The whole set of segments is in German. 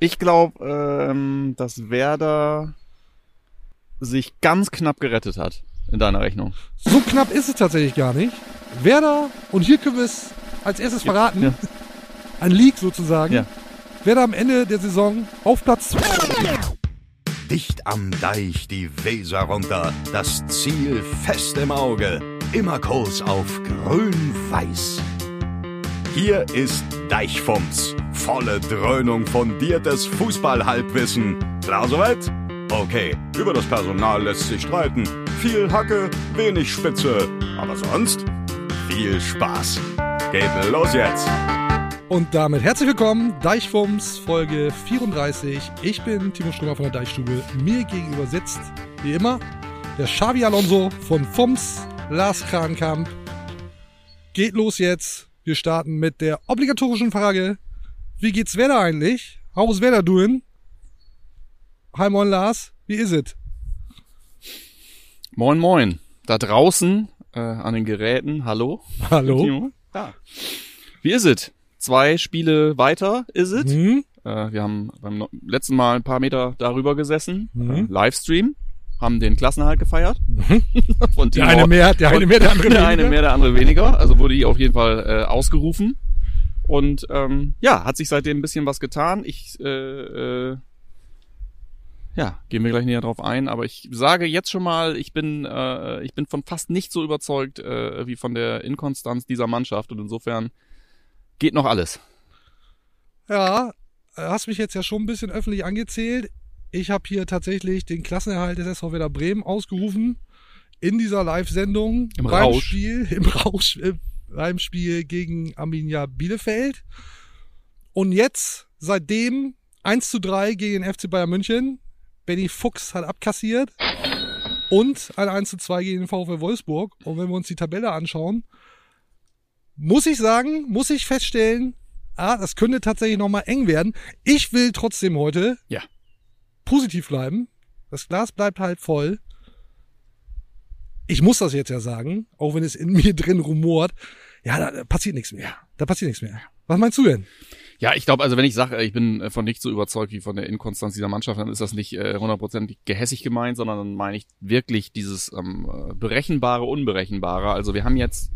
Ich glaube, ähm, dass Werder sich ganz knapp gerettet hat in deiner Rechnung. So knapp ist es tatsächlich gar nicht. Werder, und hier können wir es als erstes verraten, Ja. ein Leak sozusagen. Ja. Werder am Ende der Saison auf Platz Dicht am Deich die Weser runter, das Ziel fest im Auge, immer Kurs auf grün-weiß. Hier ist Deichfumms, volle Dröhnung fundiertes Fußballhalbwissen. Klar soweit? Okay, über das Personal lässt sich streiten. Viel Hacke, wenig Spitze, aber sonst viel Spaß. Geht los jetzt! Und damit herzlich willkommen, Deichfums, Folge 34. Ich bin Timo Strömer von der Deichstube. Mir gegenüber sitzt, wie immer, der Xavi Alonso von Fums, Lars Krankamp. Geht los jetzt. Wir starten mit der obligatorischen Frage. Wie geht's Werder eigentlich? How's Werder doing? Hi moin Lars, wie ist es? Moin, moin. Da draußen äh, an den Geräten. Hallo. Hallo? Timo? Ja. Wie ist es? Zwei Spiele weiter ist es. Hm? Äh, wir haben beim letzten Mal ein paar Meter darüber gesessen. Mhm. Äh, Livestream. Haben den Klassenerhalt gefeiert. Von Der eine mehr, der eine mehr, der andere der eine weniger. mehr, der andere weniger. Also wurde die auf jeden Fall äh, ausgerufen. Und ähm, ja, hat sich seitdem ein bisschen was getan. Ich äh, äh, ja, gehen wir gleich näher drauf ein, aber ich sage jetzt schon mal, ich bin äh, ich bin von fast nicht so überzeugt äh, wie von der Inkonstanz dieser Mannschaft und insofern geht noch alles. Ja, äh, hast mich jetzt ja schon ein bisschen öffentlich angezählt. Ich habe hier tatsächlich den Klassenerhalt des SV Werder Bremen ausgerufen in dieser Live-Sendung Im beim Rausch. Spiel im Rausch äh, beim Spiel gegen Arminia Bielefeld. Und jetzt seitdem 1 zu 3 gegen den FC Bayern München. Benny Fuchs hat abkassiert und ein 1 zu 2 gegen den VfL Wolfsburg. Und wenn wir uns die Tabelle anschauen, muss ich sagen, muss ich feststellen, ah, das könnte tatsächlich nochmal eng werden. Ich will trotzdem heute Ja. Positiv bleiben. Das Glas bleibt halt voll. Ich muss das jetzt ja sagen, auch wenn es in mir drin rumort. Ja, da, passiert nichts mehr. Da passiert nichts mehr. Was meinst du denn? Ja, ich glaube, also wenn ich sage, ich bin äh, von nicht so überzeugt wie von der Inkonstanz dieser Mannschaft, dann ist das nicht äh, hundertprozentig gehässig gemeint, sondern dann meine ich wirklich dieses ähm, äh, berechenbare, unberechenbare. Also wir haben jetzt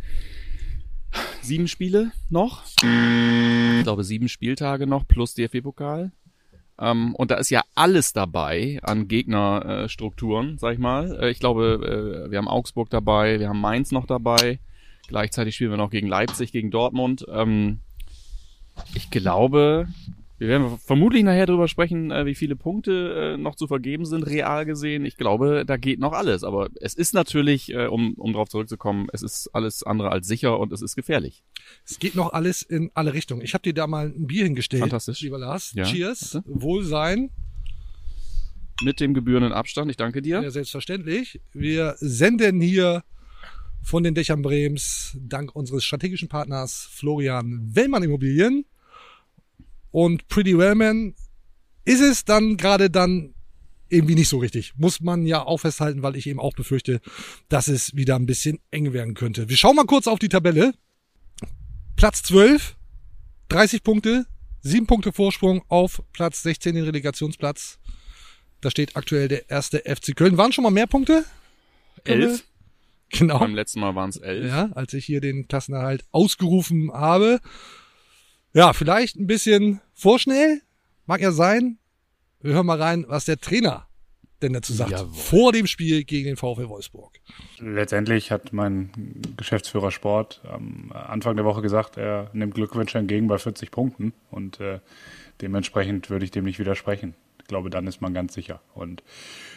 sieben Spiele noch. Ich glaube sieben Spieltage noch plus DFB-Pokal. Ähm, und da ist ja alles dabei an Gegnerstrukturen, äh, sag ich mal. Äh, ich glaube, äh, wir haben Augsburg dabei, wir haben Mainz noch dabei. Gleichzeitig spielen wir noch gegen Leipzig, gegen Dortmund. Ähm, ich glaube, wir werden vermutlich nachher darüber sprechen, äh, wie viele Punkte äh, noch zu vergeben sind, real gesehen. Ich glaube, da geht noch alles. Aber es ist natürlich, äh, um, um darauf zurückzukommen, es ist alles andere als sicher und es ist gefährlich. Es geht noch alles in alle Richtungen. Ich habe dir da mal ein Bier hingestellt. Fantastisch. Lieber Lars. Ja, Cheers. bitte. Wohlsein. Mit dem gebührenden Abstand, ich danke dir. Ja, selbstverständlich. Wir senden hier von den Dächern Brems dank unseres strategischen Partners Florian Wellmann Immobilien und Pretty Wellman ist es dann gerade dann irgendwie nicht so richtig. Muss man ja auch festhalten, weil ich eben auch befürchte, dass es wieder ein bisschen eng werden könnte. Wir schauen mal kurz auf die Tabelle. Platz 12, 30 Punkte, 7 Punkte Vorsprung auf Platz 16, den Relegationsplatz. Da steht aktuell der erste FC Köln. Waren schon mal mehr Punkte? Elf. Genau. Beim letzten Mal waren es elf. Ja, als ich hier den Klassenerhalt ausgerufen habe. Ja, vielleicht ein bisschen vorschnell. Mag ja sein. Wir hören mal rein, was der Trainer denn dazu sagt. Jawohl. Vor dem Spiel gegen den VfL Wolfsburg. Letztendlich hat mein Geschäftsführer Sport am Anfang der Woche gesagt, er nimmt Glückwünsche entgegen bei 40 Punkten und äh, dementsprechend würde ich dem nicht widersprechen. Ich glaube, dann ist man ganz sicher. Und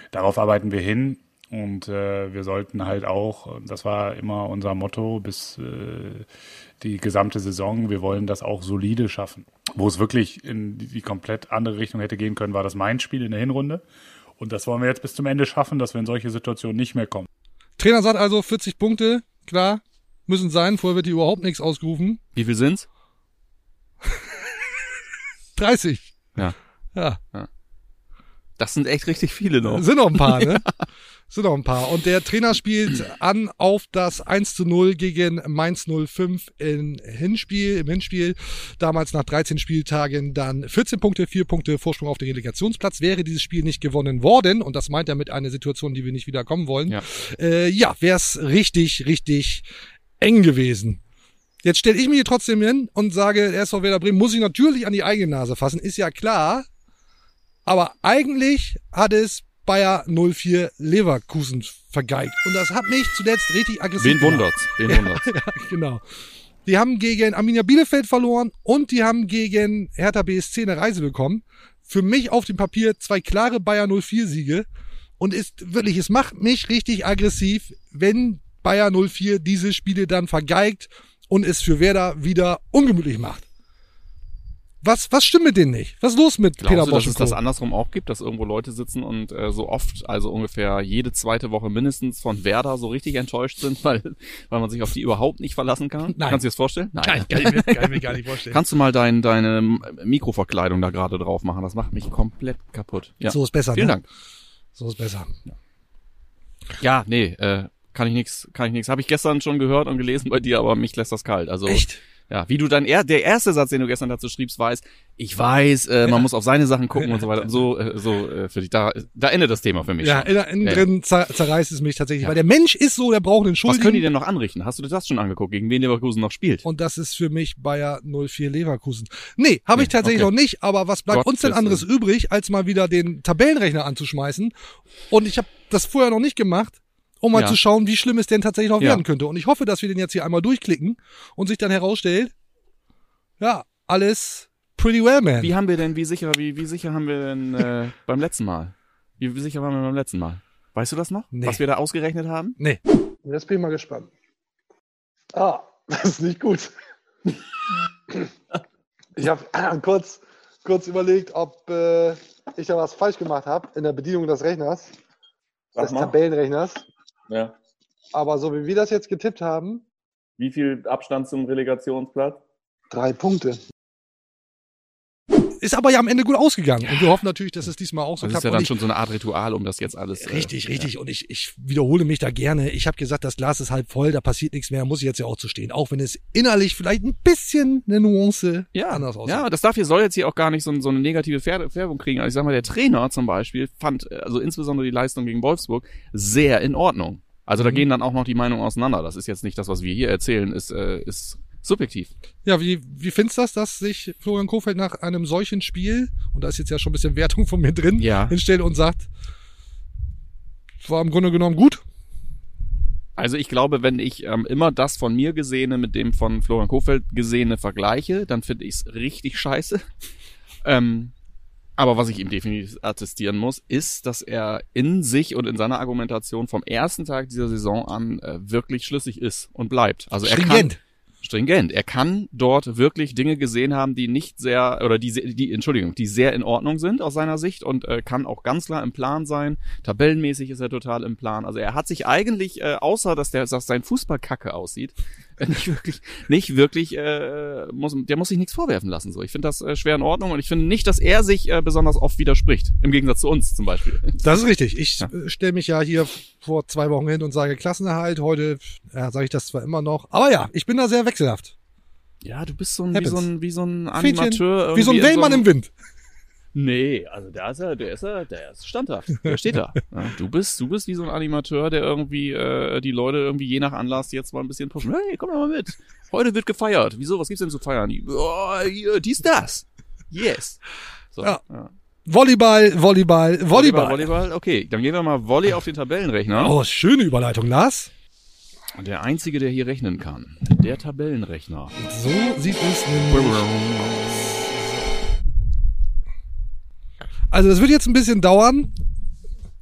darauf arbeiten wir hin und äh, wir sollten halt auch, das war immer unser Motto bis äh, die gesamte Saison, wir wollen das auch solide schaffen. Wo es wirklich in die, komplett andere Richtung hätte gehen können, war das mein Spiel in der Hinrunde. Und das wollen wir jetzt bis zum Ende schaffen, dass wir in solche Situationen nicht mehr kommen. Trainer sagt also 40 Punkte, klar, müssen sein. Vorher wird hier überhaupt nichts ausgerufen. Wie viel sind's? 30. Ja. Ja. Das sind echt richtig viele noch. Sind noch ein paar, ne? Sind noch ein paar. Und der Trainer spielt an auf das 1 zu 0 gegen Mainz 05 in Hinspiel, im Hinspiel. Damals nach 13 Spieltagen dann 14 Punkte, 4 Punkte Vorsprung auf den Relegationsplatz. Wäre dieses Spiel nicht gewonnen worden, und das meint er mit einer Situation, die wir nicht wiederkommen wollen, Ja. äh, ja wäre es richtig, richtig eng gewesen. Jetzt stelle ich mich hier trotzdem hin und sage, der SV Werder Bremen muss sich natürlich an die eigene Nase fassen, ist ja klar. Aber eigentlich hat es Bayer 04 Leverkusen vergeigt. Und das hat mich zuletzt richtig aggressiv Wen gemacht. wundert's? Wen wundert's? Ja, genau. Die haben gegen Arminia Bielefeld verloren und die haben gegen Hertha BSC eine Reise bekommen. Für mich auf dem Papier zwei klare Bayer 04 Siege. Und ist wirklich, es macht mich richtig aggressiv, wenn Bayer 04 diese Spiele dann vergeigt und es für Werder wieder ungemütlich macht. Was, was stimmt mit denen nicht? Was ist los mit Peter Glaubst du, Bosch dass es Co? das andersrum auch gibt, dass irgendwo Leute sitzen und äh, so oft, also ungefähr jede zweite Woche mindestens von Werder so richtig enttäuscht sind, weil, weil man sich auf die überhaupt nicht verlassen kann? Nein. Kannst du dir das vorstellen? Nein, kann ich, mir, kann ich mir gar nicht vorstellen. Kannst du mal dein, deine Mikroverkleidung da gerade drauf machen? Das macht mich komplett kaputt. Ja. So ist besser, Vielen ne? Dank. So ist besser. Ja, nee, äh, kann ich nix, kann ich nix. Habe ich gestern schon gehört und gelesen bei dir, aber mich lässt das kalt. Also Echt? Ja, wie du dann er, der erste Satz, den du gestern dazu schriebst, war es, ich weiß, äh, man muss auf seine Sachen gucken und so weiter. Und so, äh, so äh, für dich. Da, da endet das Thema für mich. Ja, schon. innen, Ja, drin zer zerreißt es mich tatsächlich, Ja. weil der Mensch ist so, der braucht einen Was Schuldigen. können die denn noch anrichten? Hast du dir das schon angeguckt, gegen wen Leverkusen noch spielt? Und das ist für mich Bayer 04 Leverkusen. Nee, habe ich Nee, tatsächlich okay. noch nicht, aber was bleibt Gott uns denn ist anderes es. übrig, als mal wieder den Tabellenrechner anzuschmeißen? Und ich habe das vorher noch nicht gemacht, um mal Ja. zu schauen, wie schlimm es denn tatsächlich noch Ja. werden könnte. Und ich hoffe, dass wir den jetzt hier einmal durchklicken und sich dann herausstellt, ja, alles pretty well, man. Wie haben wir denn, wie sicher, wie, wie sicher haben wir denn äh, beim letzten Mal? Wie, wie sicher waren wir beim letzten Mal? Weißt du das noch? Nee. Was wir da ausgerechnet haben? Nee. Jetzt bin ich mal gespannt. Ah, das ist nicht gut. Ich habe kurz, kurz überlegt, ob äh, ich da was falsch gemacht habe in der Bedienung des Rechners, Sag des mal. Tabellenrechners. Ja. Aber so wie wir das jetzt getippt haben, Wie viel Abstand zum Relegationsplatz? drei Punkte. Ist aber ja am Ende gut ausgegangen. Und wir hoffen natürlich, dass es diesmal auch so Das ist klappt. ja Und dann ich, schon so eine Art Ritual, um das jetzt alles. äh, Richtig, richtig. Und ich, ich wiederhole mich da gerne. Ich habe gesagt, das Glas ist halb voll, da passiert nichts mehr, muss ich jetzt ja auch zu stehen. Auch wenn es innerlich vielleicht ein bisschen eine Nuance Ja, anders aussieht. ja, das darf hier soll jetzt hier auch gar nicht so, so eine negative Fär- Färbung kriegen. Also ich sag mal, der Trainer zum Beispiel fand, äh, also insbesondere die Leistung gegen Wolfsburg, sehr in Ordnung. Also da Mhm. gehen dann auch noch die Meinungen auseinander. Das ist jetzt nicht das, was wir hier erzählen, ist, äh, ist subjektiv. Ja, wie, wie findest du das, dass sich Florian Kofeld nach einem solchen Spiel, und da ist jetzt ja schon ein bisschen Wertung von mir drin, Ja. hinstellt und sagt, es war im Grunde genommen gut? Also ich glaube, wenn ich ähm, immer das von mir Gesehene mit dem von Florian Kofeld Gesehene vergleiche, dann finde ich es richtig scheiße. Ähm, aber was ich ihm definitiv attestieren muss, ist, dass er in sich und in seiner Argumentation vom ersten Tag dieser Saison an äh, wirklich schlüssig ist und bleibt. Also er kann, Stringent. Er kann dort wirklich Dinge gesehen haben, die nicht sehr oder die, die Entschuldigung, die sehr in Ordnung sind aus seiner Sicht und äh, kann auch ganz klar im Plan sein. Tabellenmäßig ist er total im Plan. Also er hat sich eigentlich äh, außer dass der dass sein Fußball kacke aussieht, nicht wirklich nicht wirklich äh, muss der muss sich nichts vorwerfen lassen so. Ich finde das äh, schwer in Ordnung und ich finde nicht, dass er sich äh, besonders oft widerspricht im Gegensatz zu uns zum Beispiel. Das ist richtig. Ich Ja. äh, stelle mich ja hier vor zwei Wochen hin und sage Klassenerhalt. Heute ja, sage ich das zwar immer noch, aber ja, ich bin da sehr wechselhaft. Ja, du bist so ein wie so ein wie so ein Animateur wie so ein Wellmann einem- im Wind. Nee, also da ist er, der ist er, der ist standhaft. Der steht da. Ja, du bist, du bist wie so ein Animateur, der irgendwie äh, die Leute irgendwie je nach Anlass jetzt mal ein bisschen pushen. Hey, komm doch mal mit. Heute wird gefeiert. Wieso? Was gibt's denn zu feiern? Oh, hier, dies, das. Yes. So, Ja. Volleyball, Volleyball, Volleyball. Volleyball, Volleyball. Okay, dann gehen wir mal Volley auf den Tabellenrechner. Oh, schöne Überleitung, Lars. Der einzige, der hier rechnen kann. Der Tabellenrechner. So sieht es nämlich Also das wird jetzt ein bisschen dauern.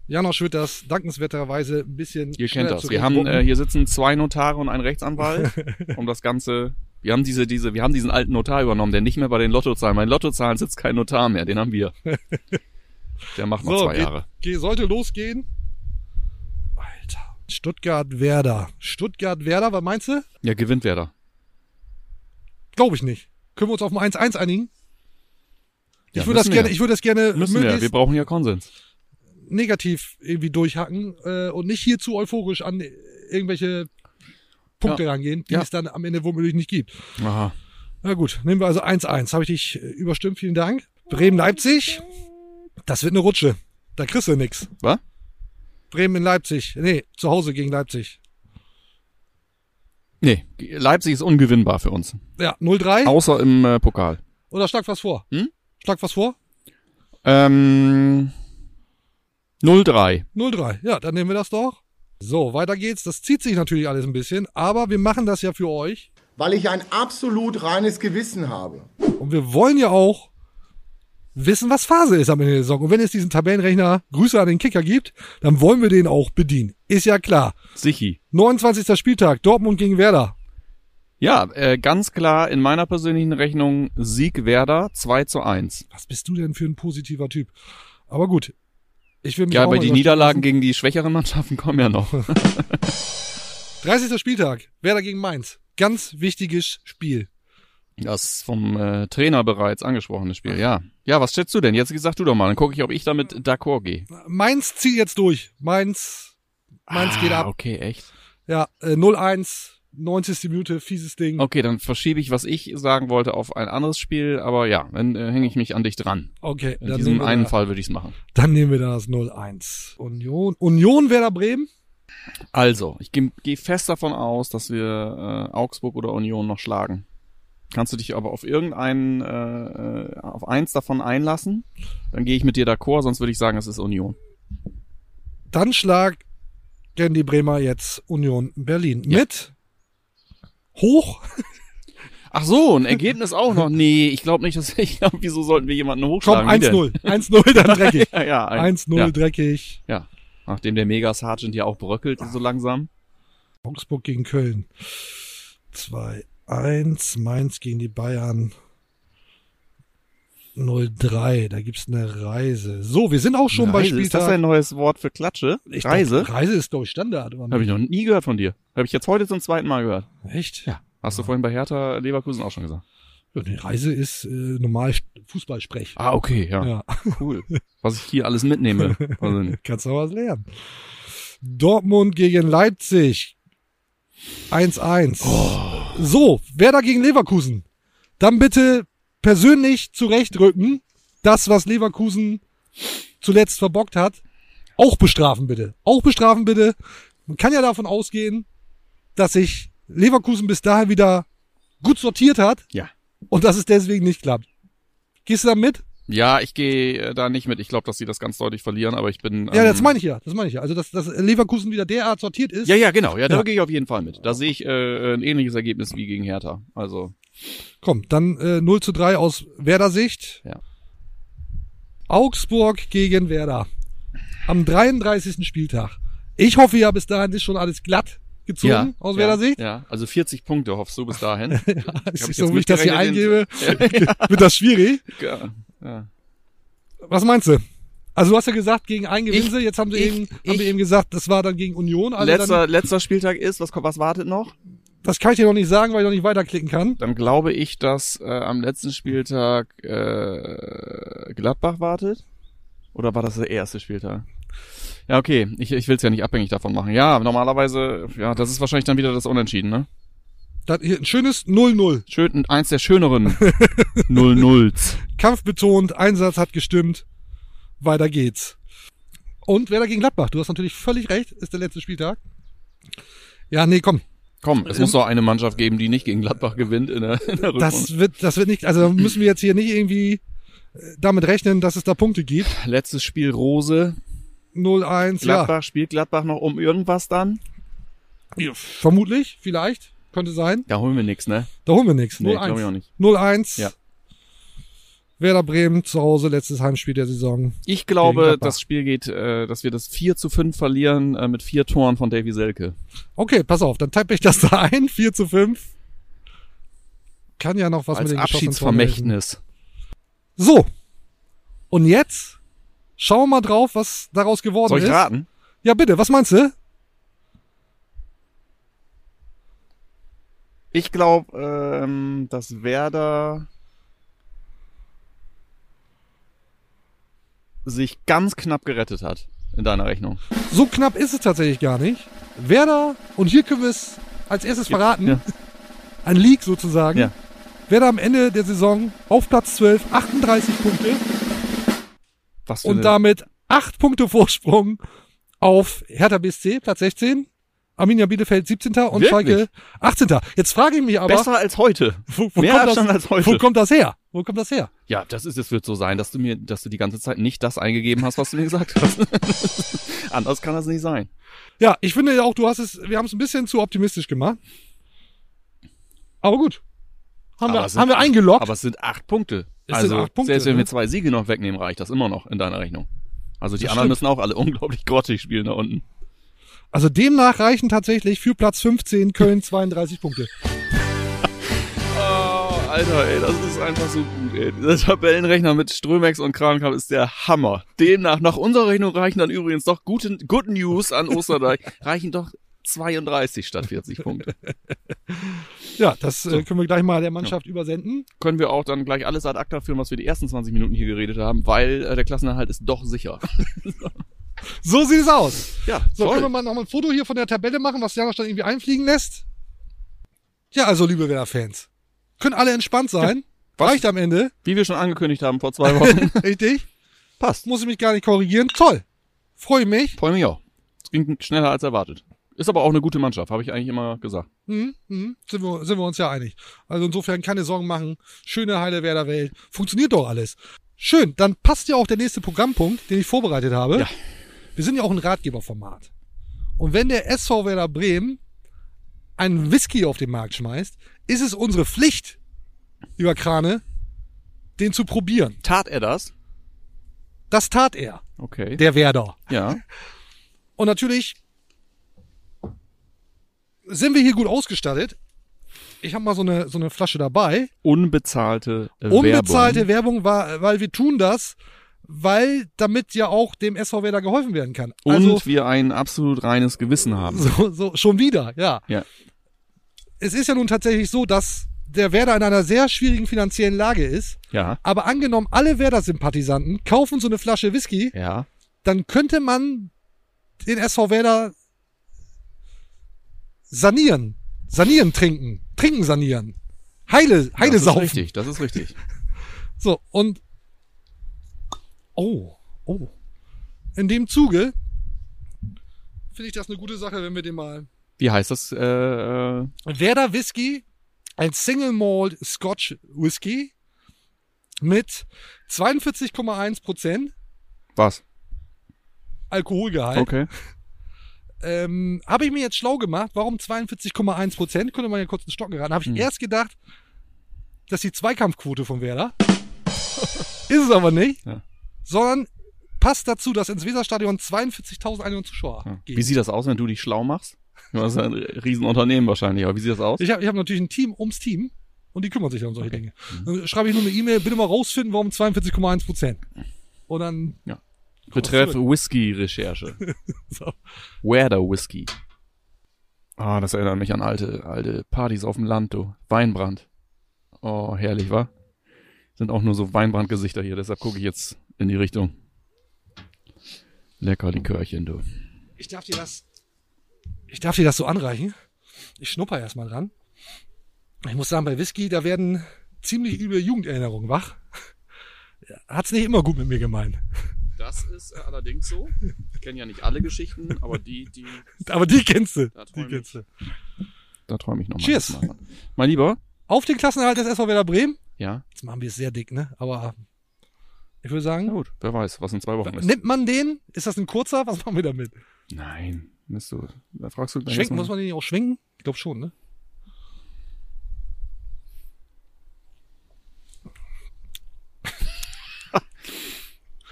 Janosch wird das dankenswerterweise ein bisschen Ihr kennt das. Wir haben äh, hier sitzen zwei Notare und ein Rechtsanwalt, um das Ganze. Wir haben diese, diese, wir haben diesen alten Notar übernommen, der nicht mehr bei den Lottozahlen. Bei den Lottozahlen sitzt kein Notar mehr, den haben wir. Der macht noch so, zwei geht, Jahre. Geht, sollte losgehen. Stuttgart-Werder. Stuttgart-Werder, was meinst du? Ja, gewinnt wer da. Glaube ich nicht. Können wir uns auf ein 1-1 einigen? Ja, ich würde das gerne, ich würde das gerne Müssen wir. Wir brauchen ja Konsens. negativ irgendwie durchhacken äh, und nicht hier zu euphorisch an irgendwelche Punkte rangehen, die Ja. es dann am Ende womöglich nicht gibt. Aha. Na gut, nehmen wir also 1-1. Habe ich dich äh, überstimmt, vielen Dank. Bremen-Leipzig, das wird eine Rutsche. Da kriegst du nix. Was? Bremen in Leipzig. Nee, zu Hause gegen Leipzig. Nee, Leipzig ist ungewinnbar für uns. Ja, 0-3. Außer im äh, Pokal. Oder schlag was vor? Hm? Schlag was vor? Ähm, 0-3. 0-3. Ja, dann nehmen wir das doch. So, weiter geht's. Das zieht sich natürlich alles ein bisschen, aber wir machen das ja für euch. weil ich ein absolut reines Gewissen habe. Und wir wollen ja auch wissen, was Phase ist am Ende der Saison. Und wenn es diesen Tabellenrechner Grüße an den Kicker gibt, dann wollen wir den auch bedienen. Ist ja klar. Sichi. 29. Spieltag, Dortmund gegen Werder. Ja, äh, ganz klar in meiner persönlichen Rechnung Sieg Werder 2 zu 1. Was bist du denn für ein positiver Typ? Aber gut. Ich will mich Ja, aber die Niederlagen gegen die schwächeren Mannschaften kommen ja noch. lassen. 30. Spieltag, Werder gegen Mainz. Ganz wichtiges Spiel. Das vom äh, Trainer bereits angesprochene Spiel, ja. Ja, was schätzt du denn? Jetzt sag du doch mal, dann gucke ich, ob ich damit d'accord gehe. Mainz zieht jetzt durch. Mainz, Mainz geht Ah, ab. Okay, echt. Ja, äh, 0-1, 90. Minute, fieses Ding. Okay, dann verschiebe ich, was ich sagen wollte, auf ein anderes Spiel, aber ja, dann äh, hänge ich mich an dich dran. Okay, In dann diesem einen da, Fall würde ich es machen. dann nehmen wir das 0-1. Union, Union Werder Bremen. Also, ich gehe geh fest davon aus, dass wir äh, Augsburg oder Union noch schlagen. Kannst du dich aber auf irgendeinen, äh, äh, auf eins davon einlassen? Dann gehe ich mit dir d'accord, sonst würde ich sagen, es ist Union. Dann schlagen die Bremer jetzt Union Berlin. Ja. Mit hoch. Ach so, ein Ergebnis auch noch? Nee, ich glaube nicht, dass ich glaube, wieso sollten wir jemanden Komm, hochschlagen? Denn? 1-0. 1-0, dann dreckig. Ja, ja, ein- 1-0 Ja, dreckig. ja. Nachdem der Mega Sergeant ja auch bröckelt so langsam. Augsburg gegen Köln. 2-1. Mainz gegen die Bayern. 0-3. Da gibt's eine Reise. So, wir sind auch schon bei Reise, ist das ein Spieltag. neues Wort für Klatsche? Ich Reise? Glaub, Reise ist, glaube ich, Standard. Habe ich noch nie gehört von dir. Habe ich jetzt heute zum zweiten Mal gehört. Echt? Ja. Hast du vorhin bei Hertha Leverkusen auch schon gesagt. Ja, die Reise ist äh, normal Fußballsprech. Ah, okay, ja. Ja. Cool. Was ich hier alles mitnehme. Also, Kannst du was lernen. Dortmund gegen Leipzig. 1-1. So, Werder gegen Leverkusen. Dann bitte persönlich zurechtrücken. Das, was Leverkusen zuletzt verbockt hat, auch bestrafen bitte. Auch bestrafen bitte. Man kann ja davon ausgehen, dass sich Leverkusen bis dahin wieder gut sortiert hat ja. und dass es deswegen nicht klappt. Gehst du da mit? Ja, ich gehe äh, da nicht mit. Ich glaube, dass sie das ganz deutlich verlieren, aber ich bin. Ja, ähm, das meine ich ja. Das meine ich ja. Also, dass, dass Leverkusen wieder derart sortiert ist. Ja, ja, genau. Ja, da Ja. gehe ich auf jeden Fall mit. Da sehe ich äh, ein ähnliches Ergebnis wie gegen Hertha. Also, Komm, dann äh, 0 zu 3 aus Werder Sicht. Ja. Augsburg gegen Werder. Am 33. Spieltag. Ich hoffe ja, bis dahin ist schon alles glatt gezogen ja, aus ja, Werder Sicht. Ja, also 40 Punkte hoffst du bis dahin. Nicht ich so, wie ich das hier eingebe, wird das schwierig. ja, ja. Was meinst du? Also du hast ja gesagt, gegen einen gewinnen sie. Jetzt haben, sie ich- eben, haben ich- wir eben gesagt, das war dann gegen Union. Also letzter, dann, letzter Spieltag ist, was, kommt- was wartet noch? das kann ich dir noch nicht sagen, weil ich noch nicht weiterklicken kann. Dann glaube ich, dass äh, am letzten Spieltag äh, Gladbach wartet. Oder war das der erste Spieltag? Ja, okay. Ich, ich will es ja nicht abhängig davon machen. Ja, normalerweise, ja, das ist wahrscheinlich dann wieder das Unentschieden, ne? Das hier ein schönes 0-0. Schön, eins der schöneren 0-0s. Kampfbetont, Einsatz hat gestimmt. Weiter geht's. Und Werder gegen Gladbach. Du hast natürlich völlig recht, ist der letzte Spieltag. Ja, nee, komm. Komm, es muss doch eine Mannschaft geben, die nicht gegen Gladbach gewinnt in der, in der. Das wird, das wird nicht, also müssen wir jetzt hier nicht irgendwie äh, damit rechnen, dass es da Punkte gibt. Letztes Spiel Rose. 0-1, Gladbach, spielt Gladbach noch um irgendwas dann? ja. Vermutlich, vielleicht, könnte sein. Da holen wir nix, ne? Da holen wir nichts. Nee, glaube ich auch 0-1. nicht. 0-1. Ja. Werder Bremen zu Hause, letztes Heimspiel der Saison. Ich glaube, das Spiel geht, äh, dass wir das 4 zu 5 verlieren äh, mit vier Toren von Davy Selke. Okay, pass auf, dann type ich das da ein. 4 zu 5. Kann ja noch was Als mit helfen. Abschiedsvermächtnis. So. Und jetzt schauen wir mal drauf, was daraus geworden Soll ich ist. raten? Ja, bitte, was meinst du? Ich glaube, ähm, dass Werder sich ganz knapp gerettet hat in deiner Rechnung. So knapp ist es tatsächlich gar nicht. Werder, und hier können wir es als erstes verraten, Ja. ein Leak sozusagen. Ja. Werder am Ende der Saison auf Platz 12, 38 Punkte Was und damit 8 Punkte Vorsprung auf Hertha BSC, Platz 16. Arminia Bielefeld 17. und Wirklich? Schalke 18. Jetzt frage ich mich aber, besser als heute. wo, wo, Mehr kommt Abstand das, als heute. wo kommt das her? Wo kommt das her? Ja, das ist, es wird so sein, dass du mir, dass du die ganze Zeit nicht das eingegeben hast, was du mir gesagt hast. Anders kann das nicht sein. Ja, ich finde ja auch, du hast es, wir haben es ein bisschen zu optimistisch gemacht. Aber gut. Haben, Aber wir, sind haben wir eingeloggt. Aber es sind acht Punkte. Es sind also, acht Punkte, selbst wenn ne? wir zwei Siege noch wegnehmen, reicht das immer noch in deiner Rechnung. Also die Das anderen stimmt. müssen auch alle unglaublich grottig spielen da unten. Also demnach reichen tatsächlich für Platz 15 Köln 32 Punkte. Oh, Alter, ey, das ist einfach so gut, ey. Dieser Tabellenrechner mit Strömex und Krankamp ist der Hammer. Demnach, nach unserer Rechnung reichen dann übrigens doch gute, Good News an Osterdeich, reichen doch 32 statt 40 Punkte. Ja, das äh, können wir gleich mal der Mannschaft übersenden. Können wir auch dann gleich alles ad acta führen, was wir die ersten 20 Minuten hier geredet haben, weil äh, der Klassenerhalt ist doch sicher. So sieht es aus. Ja, So, können wir mal noch mal ein Foto hier von der Tabelle machen, was Janosch dann irgendwie einfliegen lässt? Ja, also, liebe Werder-Fans. Können alle entspannt sein. Was? Reicht am Ende. Wie wir schon angekündigt haben vor zwei Wochen. Richtig. Passt. Muss ich mich gar nicht korrigieren. Toll. Freue mich. Freue mich auch. Es ging schneller als erwartet. Ist aber auch eine gute Mannschaft, habe ich eigentlich immer gesagt. Mhm, mhm. Sind, wir, sind wir uns ja einig. Also insofern keine Sorgen machen. Schöne heile Werder Welt. Funktioniert doch alles. Schön. Dann passt ja auch der nächste Programmpunkt, den ich vorbereitet habe. Ja. Wir sind ja auch ein Ratgeberformat. Und wenn der SV Werder Bremen einen Whisky auf den Markt schmeißt, ist es unsere Pflicht, lieber Krane, den zu probieren. Tat er das? Das tat er, Okay. der Werder. ja. Und natürlich sind wir hier gut ausgestattet. Ich habe mal so eine, so eine Flasche dabei. Unbezahlte äh, Unbezahlte Werbung. Werbung, war, weil wir tun das, weil damit ja auch dem SV Werder geholfen werden kann. Und Also wir ein absolut reines Gewissen haben. so, so schon wieder, ja. Ja. Es ist ja nun tatsächlich so, dass der Werder in einer sehr schwierigen finanziellen Lage ist. Ja. Aber angenommen, alle Werder-Sympathisanten kaufen so eine Flasche Whisky, Ja. dann könnte man den SV Werder sanieren. Sanieren trinken. Trinken sanieren. Heile, Heile das ist saufen. richtig, das ist richtig. So, und oh, oh. In dem Zuge finde ich das eine gute Sache, wenn wir den mal Wie heißt das? Äh, äh, Werder Whisky, ein Single Malt Scotch Whisky mit 42,1 Prozent was? Alkoholgehalt. Okay. Ähm, habe ich mir jetzt schlau gemacht, warum 42,1 Prozent? Könnte man ja kurz einen Stock geraten. Habe ich Hm. erst gedacht, dass die Zweikampfquote von Werder. Ist es aber nicht. Ja. Sondern passt dazu, dass ins Weserstadion 42.100 Zuschauer Ja. gehen. Wie sieht das aus, wenn du dich schlau machst? Du hast ein Riesenunternehmen wahrscheinlich, aber wie sieht das aus? Ich habe ich hab natürlich ein Team ums Team und die kümmern sich um solche Okay. Mhm. Dinge. Dann schreibe ich nur eine E-Mail, bitte mal rausfinden, warum 42,1 Prozent. Und dann Betreff zurück. Whisky-Recherche. so. Werder Whisky. Ah, das erinnert mich an alte, alte Partys auf dem Land, du. Weinbrand. Oh, herrlich, wa? Sind auch nur so Weinbrandgesichter hier, deshalb gucke ich jetzt in die Richtung. Lecker Likörchen, du. Ich darf dir das. Ich darf dir das so anreichen. Ich schnupper erstmal dran. Ich muss sagen, bei Whisky, da werden ziemlich üble Jugenderinnerungen wach. Hat's nicht immer gut mit mir gemeint. Das ist allerdings so. Ich kenne ja nicht alle Geschichten, aber die, die, Aber die kennst du. Da Die träum kennst du. da träume ich nochmal. Cheers. Mein Lieber? Auf den Klassenerhalt des SV Werder Bremen. Ja? Jetzt machen wir es sehr dick, ne? Aber ich würde Na sagen, gut, wer weiß, was in zwei Wochen ist. nimmt man den? Ist das ein kurzer? Was machen wir damit? Nein, bist du, da fragst du gleich Schwenken, muss man den auch schwingen? Ich glaube schon, ne?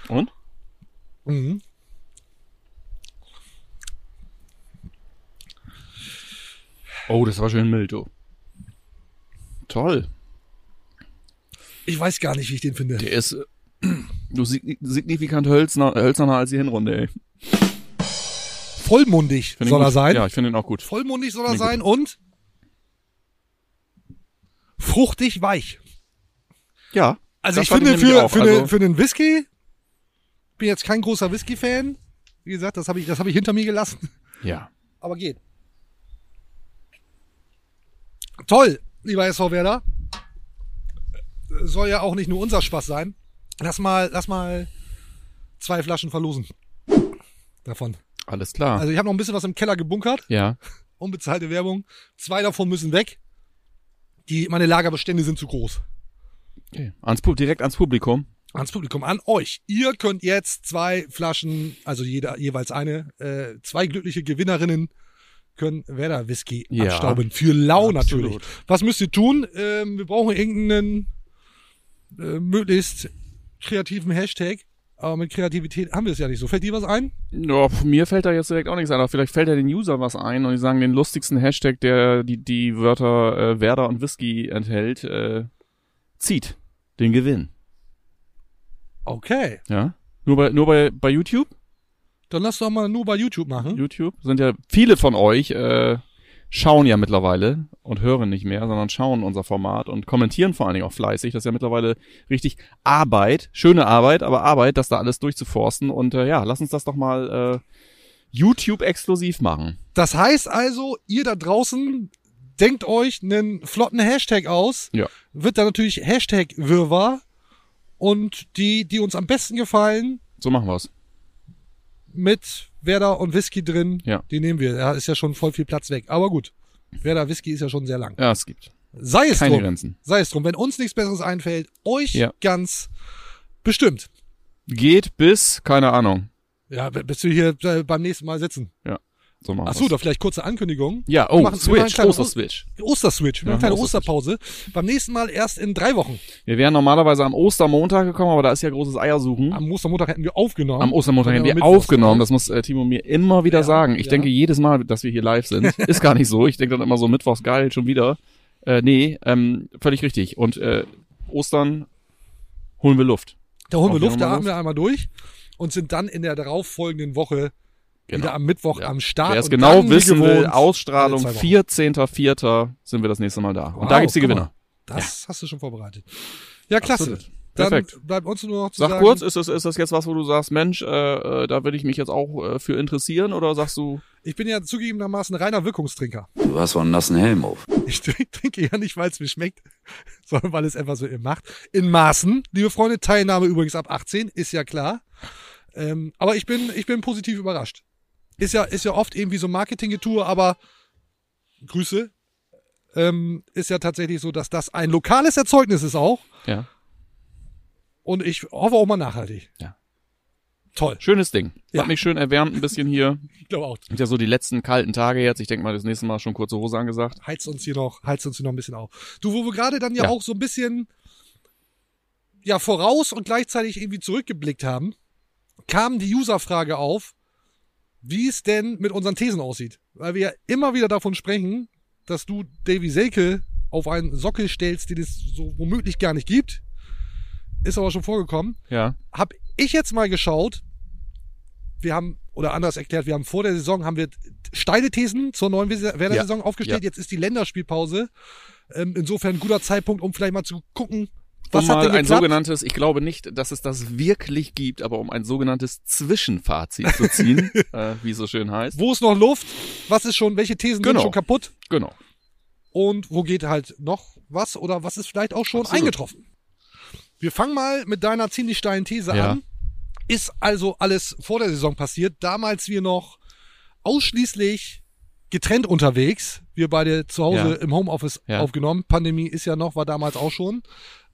Und? Mhm. Oh, das war schön mild, du. Toll. Ich weiß gar nicht, wie ich den finde. Der ist du signi- signifikant hölzner, hölzerner als die Hinrunde, ey. Vollmundig soll er gut. sein. Ja, ich finde ihn auch gut. Vollmundig soll er sein und fruchtig weich. Ja. Also ich finde für, für, Also- eine, für einen Whisky bin bin jetzt kein großer Whisky-Fan. Wie gesagt, das habe ich, das habe ich hinter mir gelassen. Ja. Aber geht. Toll, lieber SV Werder. Soll ja auch nicht nur unser Spaß sein. Lass mal, lass mal zwei Flaschen verlosen. Davon. Alles klar. Also ich habe noch ein bisschen was im Keller gebunkert. ja. Unbezahlte Werbung. Zwei davon müssen weg. Die, meine Lagerbestände sind zu groß. Okay. Ans, direkt ans Publikum. ans Publikum, an euch. Ihr könnt jetzt zwei Flaschen, also jeder jeweils eine, äh, zwei glückliche Gewinnerinnen können Werder Whisky Ja. abstauben. Für lau Absolut. natürlich. Was müsst ihr tun? Ähm, wir brauchen irgendeinen äh, möglichst kreativen Hashtag. Aber mit Kreativität haben wir es ja nicht so. Fällt dir was ein? Ja, mir fällt da jetzt direkt auch nichts ein, aber vielleicht fällt ja den User was ein und die sagen den lustigsten Hashtag, der die, die Wörter äh, Werder und Whisky enthält, äh, zieht den Gewinn. Okay. Ja? Nur bei, nur bei, bei YouTube? Dann lass doch mal nur bei YouTube machen. YouTube sind ja viele von euch äh, schauen ja mittlerweile und hören nicht mehr, sondern schauen unser Format und kommentieren vor allen Dingen auch fleißig. Das ist ja mittlerweile richtig Arbeit, schöne Arbeit, aber Arbeit, das da alles durchzuforsten. Und äh, ja, lass uns das doch mal äh, YouTube exklusiv machen. Das heißt also, ihr da draußen denkt euch einen flotten Hashtag aus. Ja. Wird dann natürlich Hashtag Wirrwarr. Und die, die uns am besten gefallen, So machen wir's. mit Werder und Whisky drin, Ja. die nehmen wir. Da ist ja schon voll viel Platz weg. Aber gut. Werder Whisky ist ja schon sehr lang. Ja, es gibt Sei es keine drum. Grenzen. Sei es drum. Wenn uns nichts Besseres einfällt, euch Ja. ganz bestimmt. Geht bis, keine Ahnung. Ja, bis wir hier äh, beim nächsten Mal sitzen. So machen Ach so, wir's. da vielleicht kurze Ankündigung. Ja, oh, machen- Switch, Oster-Switch. Osterswitch. Wir machen eine kleine. Osterpause. Beim nächsten Mal erst in drei Wochen. Wir wären normalerweise am Ostermontag gekommen, aber da ist ja großes Eiersuchen. Am Ostermontag hätten wir aufgenommen. Am Ostermontag hätten wir aufgenommen. Das muss äh, Timo mir immer wieder Ja, sagen. Ich ja. denke jedes Mal, dass wir hier live sind. Ist gar nicht so. Ich denke dann immer so, Mittwochs geil, schon wieder. Äh, nee, ähm, völlig richtig. Und äh, Ostern holen wir Luft. Da holen wir Luft, da haben wir einmal durch und sind dann in der darauffolgenden Woche Genau. wieder am Mittwoch Ja. am Start. Wer es und genau wissen will, gewohnt, Ausstrahlung zwei Wochen. 14.04. sind wir das nächste Mal da. Und Wow, da gibt's die. Gewinner. Das hast du schon vorbereitet. Ja, klasse. Absolut. Dann Perfekt. bleibt uns nur noch zu Sag sagen, kurz, ist das, ist das jetzt was, wo du sagst, Mensch, äh, äh, da würde ich mich jetzt auch äh, für interessieren? Oder sagst du, ich bin ja zugegebenermaßen reiner Wirkungstrinker. Du hast wohl einen nassen Helm auf. Ich trinke, trinke ja nicht, weil es mir schmeckt, sondern weil es einfach so ihr macht. In Maßen, liebe Freunde, Teilnahme übrigens ab 18, ist ja klar. Ähm, aber ich bin, ich bin positiv überrascht. Ist ja, ist ja oft irgendwie so Marketinggetue, aber Grüße. Ähm, ist ja tatsächlich so, dass das ein lokales Erzeugnis ist auch. ja, Und ich hoffe auch mal nachhaltig. Ja. Toll. schönes Ding. Ja. Hat mich schön erwärmt ein bisschen hier. Ich glaube auch. Sind ja so die letzten kalten Tage jetzt. Ich denke mal, das nächste Mal schon kurze Hose angesagt. heizt uns hier noch, heizt uns hier noch ein bisschen auf. Du, wo wir gerade dann ja, Ja. auch so ein bisschen ja voraus und gleichzeitig irgendwie zurückgeblickt haben, kam die Userfrage auf, wie es denn mit unseren Thesen aussieht. Weil wir ja immer wieder davon sprechen, dass du Davy Selke auf einen Sockel stellst, den es so womöglich gar nicht gibt. Ist aber schon vorgekommen. Ja. Hab ich jetzt mal geschaut. Wir haben, oder anders erklärt, wir haben vor der Saison haben wir steile Thesen zur neuen Werder-Saison aufgestellt. Ja. Jetzt ist die Länderspielpause. Ähm, insofern ein guter Zeitpunkt, um vielleicht mal zu gucken, was um mal denn ein sogenanntes, ich glaube nicht, dass es das wirklich gibt, aber um ein sogenanntes Zwischenfazit zu ziehen, äh, wie es so schön heißt. Wo ist noch Luft? Was ist schon, welche Thesen Genau. sind schon kaputt? Genau. Und wo geht halt noch was oder was ist vielleicht auch schon Absolut. eingetroffen? Wir fangen mal mit deiner ziemlich steilen These Ja. an. Ist also alles vor der Saison passiert. Damals wir noch ausschließlich getrennt unterwegs. Wir beide zu Hause Ja. im Homeoffice Ja. aufgenommen. Pandemie ist ja noch, war damals auch schon.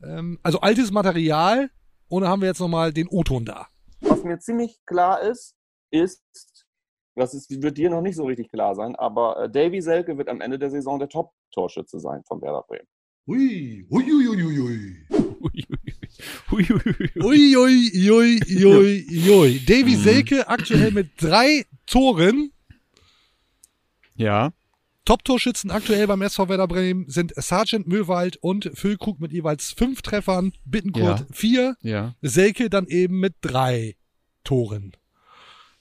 Ähm, also altes Material. Und dann haben wir jetzt nochmal den O-Ton da. Was mir ziemlich klar ist, ist, das ist, wird dir noch nicht so richtig klar sein, aber äh, Davy Selke wird am Ende der Saison der Top-Torschütze sein von Werder Bremen. Hui, hui, hui, hui, hui. Ui, ui, ui, ui. Ui, ui, ui, ui, ui. Davy Mhm. Selke aktuell mit drei Toren. Ja, Top-Torschützen aktuell beim SV Werder Bremen sind Sergeant Möwald und Füllkrug mit jeweils fünf Treffern, Bittenkurt Ja. vier, ja. Selke dann eben mit drei Toren.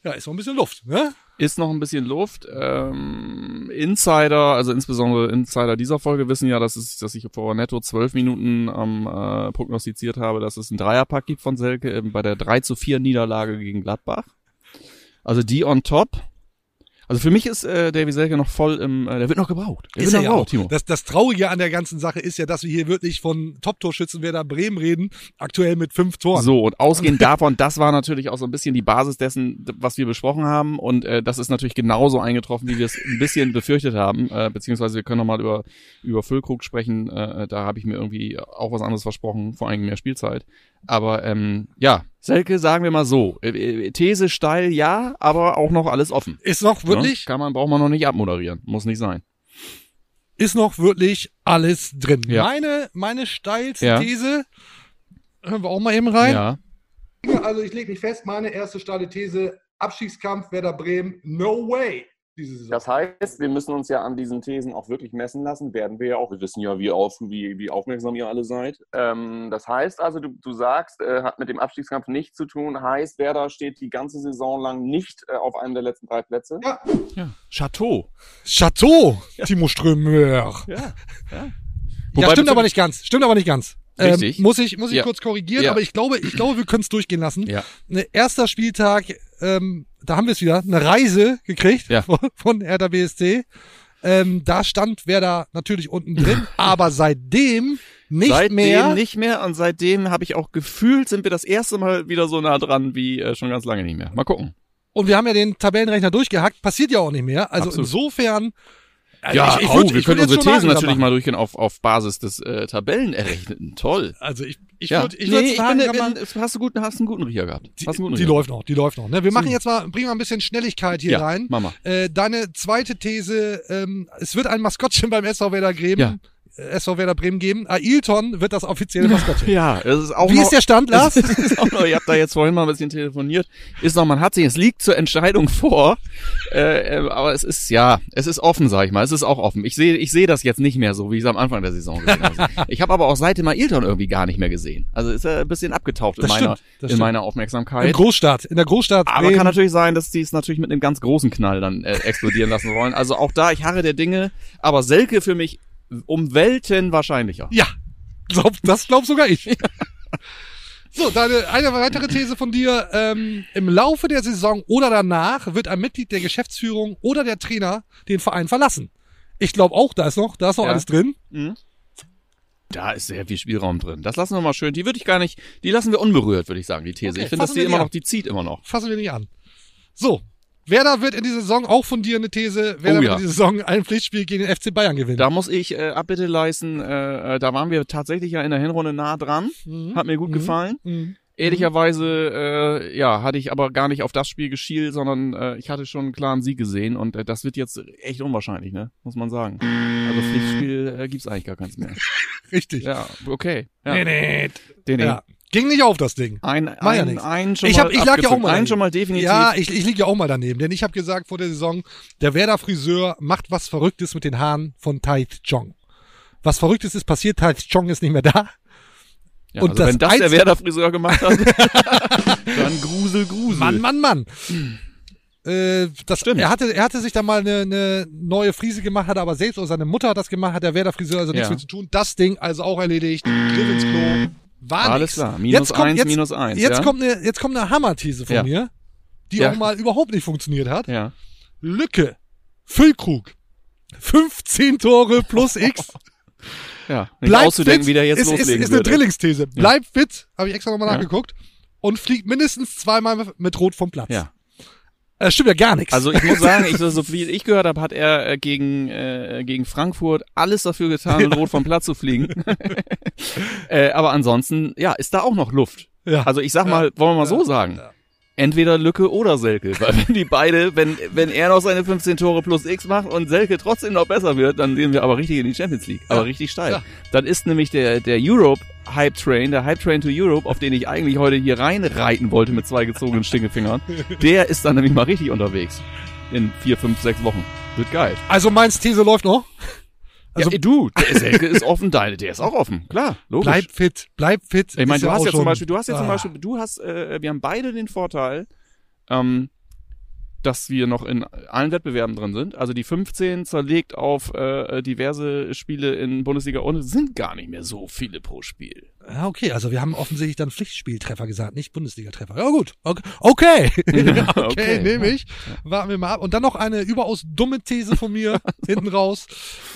Ja, ist noch ein bisschen Luft, ne? Ist noch ein bisschen Luft. Ähm, Insider, also insbesondere Insider dieser Folge wissen ja, dass, es, dass ich vor netto zwölf Minuten ähm, äh, prognostiziert habe, dass es einen Dreierpack gibt von Selke eben bei der 3 zu 4 Niederlage gegen Gladbach. Also die on top. Also für mich ist äh, Davy Selke noch voll im, äh, der wird noch gebraucht. Der Ist wird er noch ja auch. gebraucht, Timo. Das, das Traurige an der ganzen Sache ist ja, dass wir hier wirklich von Top-Torschützen Werder Bremen reden, aktuell mit fünf Toren. So, und ausgehend davon, das war natürlich auch so ein bisschen die Basis dessen, was wir besprochen haben. Und äh, das ist natürlich genauso eingetroffen, wie wir es ein bisschen befürchtet haben. Äh, beziehungsweise wir können nochmal über, über Füllkrug sprechen. Äh, da habe ich mir irgendwie auch was anderes versprochen, vor allem mehr Spielzeit. Aber ähm, ja, Selke, sagen wir mal so. Äh, äh, These steil, ja, aber auch noch alles offen. Ist noch wirklich, Ne? Kann man, braucht man noch nicht abmoderieren. Muss nicht sein. ist noch wirklich alles drin. Ja. Meine, meine steilste Ja. These, hören wir auch mal eben rein. Ja. Also ich lege mich fest, meine erste steile These, Abstiegskampf Werder Bremen, no way. Diese Saison. Das heißt, wir müssen uns ja an diesen Thesen auch wirklich messen lassen. Werden wir ja auch. Wir wissen ja, wie, auf, wie, wie aufmerksam ihr alle seid. Ähm, das heißt also, du, du sagst, äh, hat mit dem Abstiegskampf nichts zu tun. Heißt, Werder steht die ganze Saison lang nicht äh, auf einem der letzten drei Plätze. ja, ja. Chateau. Chateau, Timo Strömer. Ja. ja. Ja, Wobei stimmt aber nicht ganz. Stimmt aber nicht ganz. Ähm, Richtig. muss ich, muss ich Ja. kurz korrigieren, Ja. aber ich glaube, ich glaube, wir können es durchgehen lassen. Ja. Ne, erster Spieltag, ähm, da haben wir es wieder, eine Reise gekriegt Ja. von, von Hertha BSC. Ähm, da stand Werder natürlich unten drin, aber seitdem nicht seitdem mehr. nicht mehr und seitdem habe ich auch gefühlt, sind wir das erste Mal wieder so nah dran wie äh, schon ganz lange nicht mehr. Mal gucken. Und wir haben ja den Tabellenrechner durchgehackt, passiert ja auch nicht mehr. Also Absolut. insofern. Äh, Ja, ich, ich oh, würd- wir ich können unsere Thesen natürlich mal durchgehen auf, auf Basis des äh, Tabellenerrechneten. Toll. Also ich, ich ja. würde, ich nee, würde ich sagen, bin, bin, hast du guten, hast einen guten Riecher gehabt. die, hast einen guten die läuft noch, die läuft noch. Ne? Wir machen jetzt mal, bringen mal ein bisschen Schnelligkeit hier Ja, rein. Mama. Äh, deine zweite These, ähm, es wird ein Maskottchen beim SV Werder Bremen, Ja. SV Werder Bremen geben. Ailton wird das offizielle Maskottchen. Ja, es ist auch Wie noch, ist der Stand, Lars? Es ist auch noch, ihr habt da jetzt vorhin mal ein bisschen telefoniert. Ist noch, man hat sich, es liegt zur Entscheidung vor. Äh, äh, aber es ist, ja, es ist offen, sag ich mal. Es ist auch offen. Ich sehe, ich sehe das jetzt nicht mehr so, wie ich es am Anfang der Saison gesehen habe. Ich habe aber auch seitdem Ailton irgendwie gar nicht mehr gesehen. Also ist er ein bisschen abgetaucht in Das meiner, stimmt, in meiner In Aufmerksamkeit. Großstadt, in der Großstadt. Aber Bremen. kann natürlich sein, dass die es natürlich mit einem ganz großen Knall dann äh, explodieren lassen wollen. Also auch da, ich harre der Dinge. Aber Selke für mich um Welten wahrscheinlicher. Ja, glaub, das glaub sogar ich. So, deine, eine weitere These von dir. Ähm, Im Laufe der Saison oder danach wird ein Mitglied der Geschäftsführung oder der Trainer den Verein verlassen. Ich glaube auch, da ist noch, da ist noch Ja. alles drin. Da ist sehr viel Spielraum drin. Das lassen wir mal schön. Die würde ich gar nicht, die lassen wir unberührt, würde ich sagen, die These. Okay, ich finde, dass die immer die noch, an. die zieht immer noch. Fassen wir nicht an. So, Werder wird in dieser Saison auch von dir eine These, Werder Oh wird ja. in dieser Saison ein Pflichtspiel gegen den FC Bayern gewinnen. Da muss ich äh, Abbitte leisten. Äh, äh, da waren wir tatsächlich ja in der Hinrunde nah dran. Mhm. Hat mir gut gefallen. Mhm. Ehrlicherweise, äh, ja, hatte ich aber gar nicht auf das Spiel geschielt, sondern äh, ich hatte schon einen klaren Sieg gesehen und äh, das wird jetzt echt unwahrscheinlich, ne? Muss man sagen. Also Pflichtspiel äh, gibt's eigentlich gar keins mehr. Richtig. Ja, okay. Ja. Den, den. Ja. Ging nicht auf das Ding. Ein, ja ein, nix. ein schon Ich, mal hab, ich lag ja auch mal Ein schon mal definitiv. Ja, ich, ich liege ja auch mal daneben, denn ich habe gesagt vor der Saison, der Werder Friseur macht was Verrücktes mit den Haaren von Tai Chong. Was Verrücktes ist passiert, Tai Chong ist nicht mehr da. Ja, Und also das wenn das der Einzige- Werder-Friseur gemacht hat, dann Grusel, Grusel. Mann, Mann, Mann. Äh, das, Stimmt. Er hatte, er hatte sich da mal eine, eine neue Frise gemacht, hat aber selbst oder seine Mutter hat das gemacht, hat der Werder Friseur also nichts Ja. mehr zu tun. Das Ding also auch erledigt. Griff ins Klo. War Alles nix. klar. Minus Jetzt kommt- eins, jetzt- minus eins. Jetzt ja? kommt eine, jetzt kommt eine Hammer-These von Ja. mir, die Ja. auch mal überhaupt nicht funktioniert hat. Ja. Lücke. Füllkrug. 15 Tore plus X. Ja. Nicht Bleibt auszudenken, fit. wie der jetzt ist, ist, loslegen ist eine würde. Drilllingsthese. Bleibt fit, habe ich extra nochmal nachgeguckt. Und fliegt mindestens zweimal mit Rot vom Platz. Ja. Äh, stimmt ja gar nichts. Also ich muss sagen, ich, so viel ich gehört habe, hat er äh, gegen, äh, gegen Frankfurt alles dafür getan, mit Rot vom Platz zu fliegen. äh, aber ansonsten, ja, ist da auch noch Luft. ja. Also ich sag mal, wollen wir mal so sagen. Entweder Lücke oder Selke. Weil wenn die beide, wenn, wenn er noch seine 15 Tore plus X macht und Selke trotzdem noch besser wird, dann gehen wir aber richtig in die Champions League. Aber Ja. richtig steil. Ja. Dann ist nämlich der, der Europe Hype Train, der Hype Train to Europe, auf den ich eigentlich heute hier reinreiten wollte mit zwei gezogenen Stingefingern, der ist dann nämlich mal richtig unterwegs. In vier, fünf, sechs Wochen. Wird geil. Also meins These läuft noch. Also ja, du, der Selke ist offen, deine, der ist auch offen. Klar, logisch. bleib fit, bleib fit. Ich meine, du hast ja zum Beispiel, du hast ja zum Ah. Beispiel, du hast, äh, wir haben beide den Vorteil, ähm, dass wir noch in allen Wettbewerben drin sind. Also die 15 zerlegt auf äh, diverse Spiele in Bundesliga und sind gar nicht mehr so viele pro Spiel. Ja, okay, also wir haben offensichtlich dann Pflichtspieltreffer gesagt, nicht Bundesliga-Treffer. Ja gut, okay, okay, okay, Okay. nehme ich. Warten wir mal ab. Und dann noch eine überaus dumme These von mir hinten raus.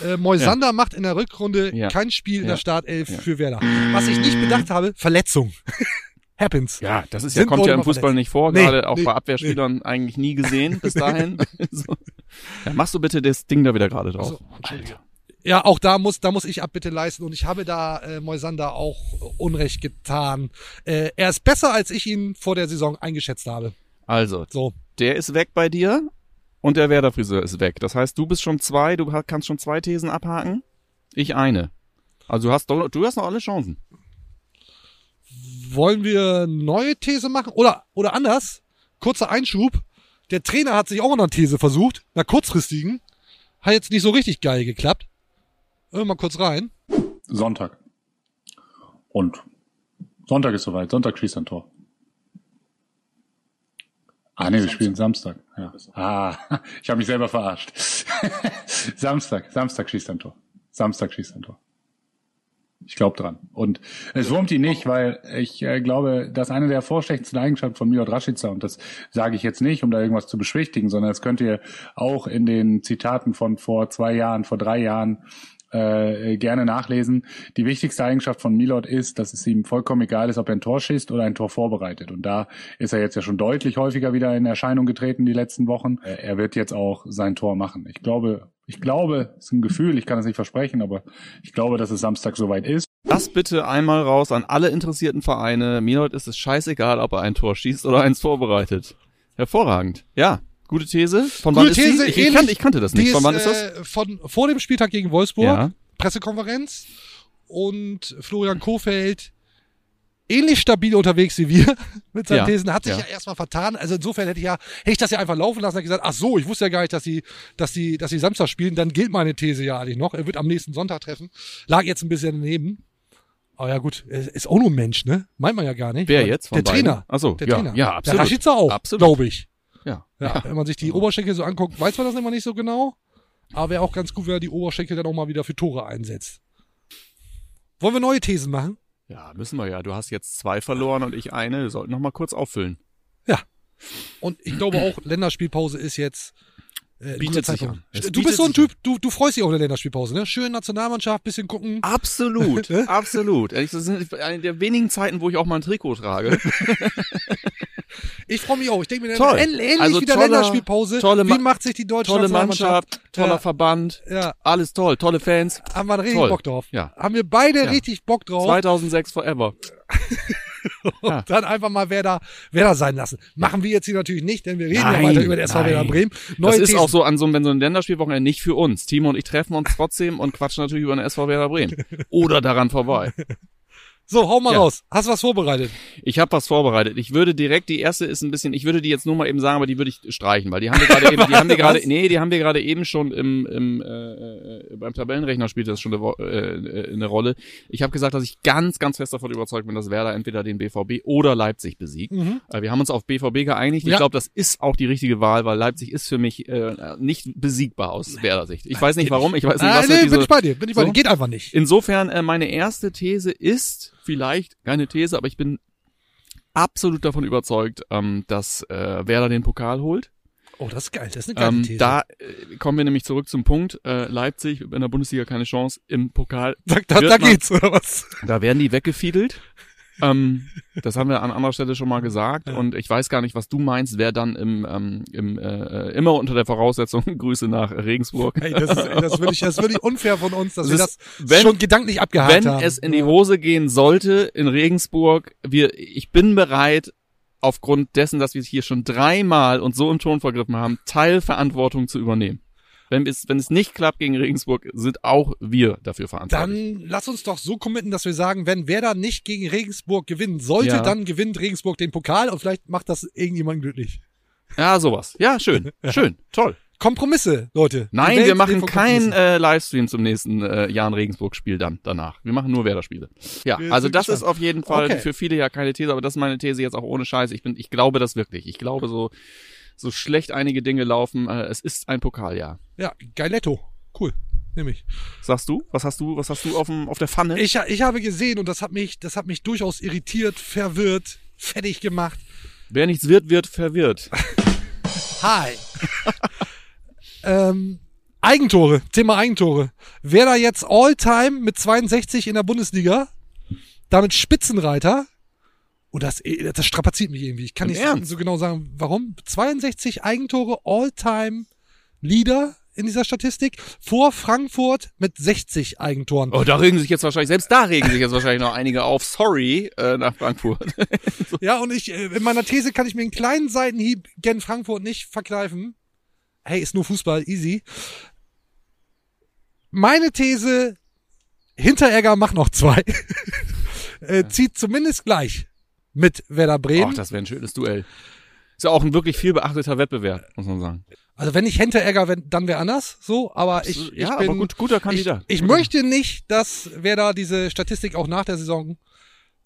Äh, Moisander macht in der Rückrunde Ja. kein Spiel in Ja. der Startelf Ja. für Werder. Was ich nicht bedacht habe, Verletzung. Happens. Ja, das ist ja, kommt ja im Fußball verletzt. nicht vor, Nee, gerade auch nee, bei Abwehrspielern eigentlich nie gesehen bis dahin. so. ja, machst du bitte das Ding da wieder gerade drauf. So, Entschuldige. Ja, auch da muss, da muss ich Abbitte leisten und ich habe da äh, Moisander auch Unrecht getan. Äh, er ist besser, als ich ihn vor der Saison eingeschätzt habe. Also, So, der ist weg bei dir und der Werder-Friseur ist weg. Das heißt, du bist schon zwei, du kannst schon zwei Thesen abhaken, ich eine. Also du hast, doch- du hast noch alle Chancen. Wollen wir neue These machen? Oder, oder anders, kurzer Einschub. Der Trainer hat sich auch noch eine These versucht, einer kurzfristigen. Hat jetzt nicht so richtig geil geklappt. Hör mal kurz rein. Sonntag. Und Sonntag ist soweit. Sonntag schießt ein Tor. Ah nee, wir spielen Samstag. Ja. Ah, ich habe mich selber verarscht. Samstag, Samstag schießt ein Tor. Samstag schießt ein Tor. Ich glaube dran. Und es wurmt ihn nicht, weil ich äh, glaube, dass eine der vorstechendsten Eigenschaften von Milot Rashica, und das sage ich jetzt nicht, um da irgendwas zu beschwichtigen, sondern das könnt ihr auch in den Zitaten von vor zwei Jahren, vor drei Jahren äh, gerne nachlesen. Die wichtigste Eigenschaft von Milot ist, dass es ihm vollkommen egal ist, ob er ein Tor schießt oder ein Tor vorbereitet. Und da ist er jetzt ja schon deutlich häufiger wieder in Erscheinung getreten die letzten Wochen. Äh, Er wird jetzt auch sein Tor machen. Ich glaube, ich glaube, es ist ein Gefühl, ich kann es nicht versprechen, aber ich glaube, dass es Samstag soweit ist. Das bitte einmal raus an alle interessierten Vereine. Heute ist es scheißegal, ob er ein Tor schießt oder eins vorbereitet. Hervorragend. Ja, gute These. Von wann Gute ist These, die? Ich, ich, kannte, ich kannte das nicht. Von wann ist, ist das? Äh, von, vor dem Spieltag gegen Wolfsburg. Ja. Pressekonferenz. Und Florian Kofeld ähnlich stabil unterwegs wie wir mit seinen Ja, Thesen. Hat sich ja. ja. erstmal vertan. Also insofern hätte ich ja, hätte ich das ja einfach laufen lassen und gesagt, ach so, ich wusste ja gar nicht, dass sie, dass sie, dass sie Samstag spielen. Dann gilt meine These ja eigentlich noch. Er wird am nächsten Sonntag treffen. Lag jetzt ein bisschen daneben. Aber ja gut, ist auch nur ein Mensch, ne? Meint man ja gar nicht. Wer jetzt? Von Der beiden? Trainer. Ach so, der ja, Trainer. ja, absolut. Der Rashica auch, Absolut. glaube ich. Ja. Ja, wenn man sich die Oberschenkel so anguckt, weiß man das immer nicht so genau. Aber wäre auch ganz gut, wenn er die Oberschenkel dann auch mal wieder für Tore einsetzt. Wollen wir neue Thesen machen? Ja, müssen wir ja. Du hast jetzt zwei verloren und ich eine. Wir sollten noch mal kurz auffüllen. Und ich glaube auch, Länderspielpause ist jetzt. Äh, Bietet sich an. Du bietet bist so ein. Typ, du, du freust dich auf eine Länderspielpause, ne? Schön Nationalmannschaft, bisschen gucken. Absolut, absolut. Das sind eine der wenigen Zeiten, wo ich auch mal ein Trikot trage. Ich freue mich auch. Ich denke mir, Toll. ähn- ähnlich Also wie der toller- Länderspielpause. tolle wie Ma- macht sich die deutsche Tolle? Mannschaft, toller Ja. Verband, Ja, alles toll, tolle Fans. haben wir richtig Toll. Bock drauf. Ja. Haben wir beide Ja. richtig Bock drauf. 2006 forever. Ja. Dann einfach mal Werder, Werder sein lassen. Machen wir jetzt hier natürlich nicht, denn wir reden Nein, ja weiter über den SV. Werder Bremen. Das Neue ist Thesen. auch so an so, wenn so ein Länderspielwochenende nicht für uns. Timo und ich treffen uns trotzdem und quatschen natürlich über den SV Werder Bremen. Oder daran vorbei. So, hau mal Ja. raus. Hast du was vorbereitet? Ich habe was vorbereitet. Ich würde direkt, die erste ist ein bisschen, ich würde die jetzt nur mal eben sagen, aber die würde ich streichen, weil die haben wir gerade eben, die haben wir gerade, nee, die haben wir gerade eben schon im, im äh, äh, beim Tabellenrechner spielt das schon eine, äh, eine Rolle. Ich habe gesagt, dass ich ganz, ganz fest davon überzeugt bin, dass Werder entweder den BVB oder Leipzig besiegt. Mhm. Äh, wir haben uns auf BVB geeinigt. Ich Ja. glaube, das ist auch die richtige Wahl, weil Leipzig ist für mich äh, nicht besiegbar aus Werder Sicht. Ich weiß nicht warum, ich weiß nicht, Ah, was nee, mit bin diese, ich bei dir, bin ich bei So? dir. Geht einfach nicht. Insofern, äh, meine erste These ist vielleicht keine These, aber ich bin absolut davon überzeugt, ähm, dass äh, Werder den Pokal holt. Oh, das ist geil. Das ist eine geile Ähm, These. da äh, kommen wir nämlich zurück zum Punkt. Äh, Leipzig in der Bundesliga keine Chance. Im Pokal, da, da, da man- geht's, oder was? da werden die weggefiedelt. Ähm, das haben wir an anderer Stelle schon mal gesagt. Und ich weiß gar nicht, was du meinst, wer dann im, ähm, im äh, immer unter der Voraussetzung Grüße nach Regensburg. Ey, das, ist, das will ich, das will ich unfair von uns, dass Es wir das ist- wenn- schon gedanklich abgehakt wenn haben. es in die Hose gehen sollte in Regensburg, wir, ich bin bereit, aufgrund dessen, dass wir es hier schon dreimal und so im Ton vergriffen haben, Teilverantwortung zu übernehmen. Wenn es, wenn es nicht klappt gegen Regensburg, sind auch wir dafür verantwortlich. Dann lass uns doch so committen, dass wir sagen, wenn Werder nicht gegen Regensburg gewinnen sollte, Ja. dann gewinnt Regensburg den Pokal und vielleicht macht das irgendjemand glücklich. ja, sowas. Ja, schön, schön, toll. Kompromisse, Leute. Nein, wir machen keinen äh, Livestream zum nächsten äh, Jan Regensburg-Spiel dann danach. Wir machen nur Werder-Spiele. Ja, Wir also das gespannt. ist auf jeden Fall Okay. für viele ja keine These, aber das ist meine These jetzt auch ohne Scheiß. Ich bin, ich glaube das wirklich. Ich glaube so, so schlecht einige Dinge laufen. Äh, es ist ein Pokaljahr. Ja, Geiletto. Cool. Nehme ich. Sagst du? Was hast du? Was hast du auf dem auf der Pfanne? Ich, ich habe gesehen und das hat mich, das hat mich durchaus irritiert, verwirrt, fertig gemacht. Wer nichts wird, wird verwirrt. Hi. ähm, Eigentore, Thema Eigentore. Wer da jetzt All-Time mit 62 in der Bundesliga, damit Spitzenreiter, und das, das strapaziert mich irgendwie. Ich kann Im nicht Ernst? so genau sagen, warum. 62 Eigentore All-Time Leader in dieser Statistik vor Frankfurt mit 60 Eigentoren. Oh, da regen sich jetzt wahrscheinlich, selbst da regen sich jetzt wahrscheinlich noch einige auf. Sorry, äh, nach Frankfurt. Ja, und ich, äh, in meiner These kann ich mir einen kleinen Seitenhieb gen Frankfurt nicht verkneifen. Hey, ist nur Fußball, easy. Meine These, Hinteregger macht noch zwei. äh, zieht zumindest gleich mit Werder Bremen. Ach, das wäre ein schönes Duell. Ist ja auch ein wirklich viel beachteter Wettbewerb, muss man sagen. also wenn nicht Hinteregger, wenn, dann wäre anders, so, aber ich, ich ja, bin, aber gut, guter Kandidat. Ich, ich möchte nicht, dass Werder diese Statistik auch nach der Saison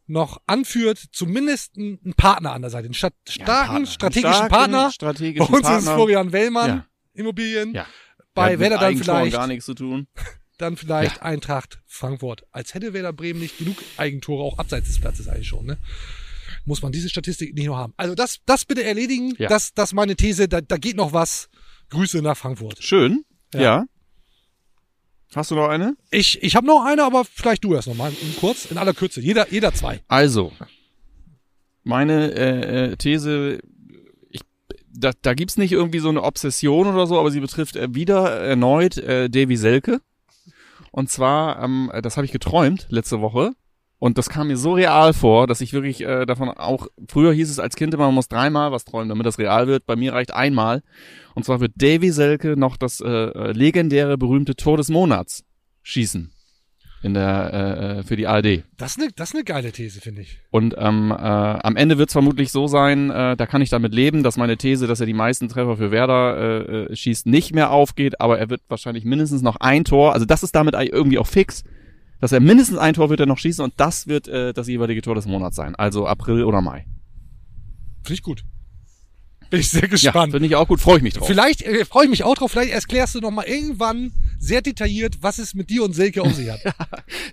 noch anführt, zumindest einen Partner an der Seite, einen sta starken, Partner. strategischen Starken, Partner. strategischen Bei uns ist Partner. Florian Wellmann, Ja. Immobilien. Ja. Bei Ja, Werder dann vielleicht, gar nichts zu tun. dann vielleicht Eintracht Frankfurt. Als hätte Werder Bremen nicht genug Eigentore, auch abseits des Platzes eigentlich schon, ne? Muss man diese Statistik nicht noch haben. Also das, das bitte erledigen. Ja. Das, das meine These. Da, da geht noch was. Grüße nach Frankfurt. Schön. Ja. Ja. Hast du noch eine? Ich, ich habe noch eine, aber vielleicht du erst noch mal in kurz, in aller Kürze. Jeder, jeder zwei. Also, meine äh, äh, These, da, da gibt's nicht irgendwie so eine Obsession oder so, aber sie betrifft äh, wieder erneut äh, Davy Selke. Und zwar, ähm, das habe ich geträumt letzte Woche. Und das kam mir so real vor, dass ich wirklich äh, davon auch, früher hieß es als Kind immer, man muss dreimal was träumen, damit das real wird. Bei mir reicht einmal. Und zwar wird Davy Selke noch das äh, äh, legendäre, berühmte Tor des Monats schießen. In der, äh, äh, für die ARD. Das ist eine, das ist eine geile These, finde ich. Und ähm, äh, am Ende wird es vermutlich so sein, äh, da kann ich damit leben, dass meine These, dass er die meisten Treffer für Werder äh, äh, schießt, nicht mehr aufgeht, aber er wird wahrscheinlich mindestens noch ein Tor, also das ist damit irgendwie auch fix, dass er mindestens ein Tor wird er noch schießen und das wird äh, das jeweilige Tor des Monats sein, also April oder Mai. Finde ich gut. Bin ich sehr Ja, gespannt. finde ich auch gut, freue ich mich drauf. Vielleicht äh, freue ich mich auch drauf. Vielleicht erklärst du noch mal irgendwann sehr detailliert, was es mit dir und Silke auf sich hat.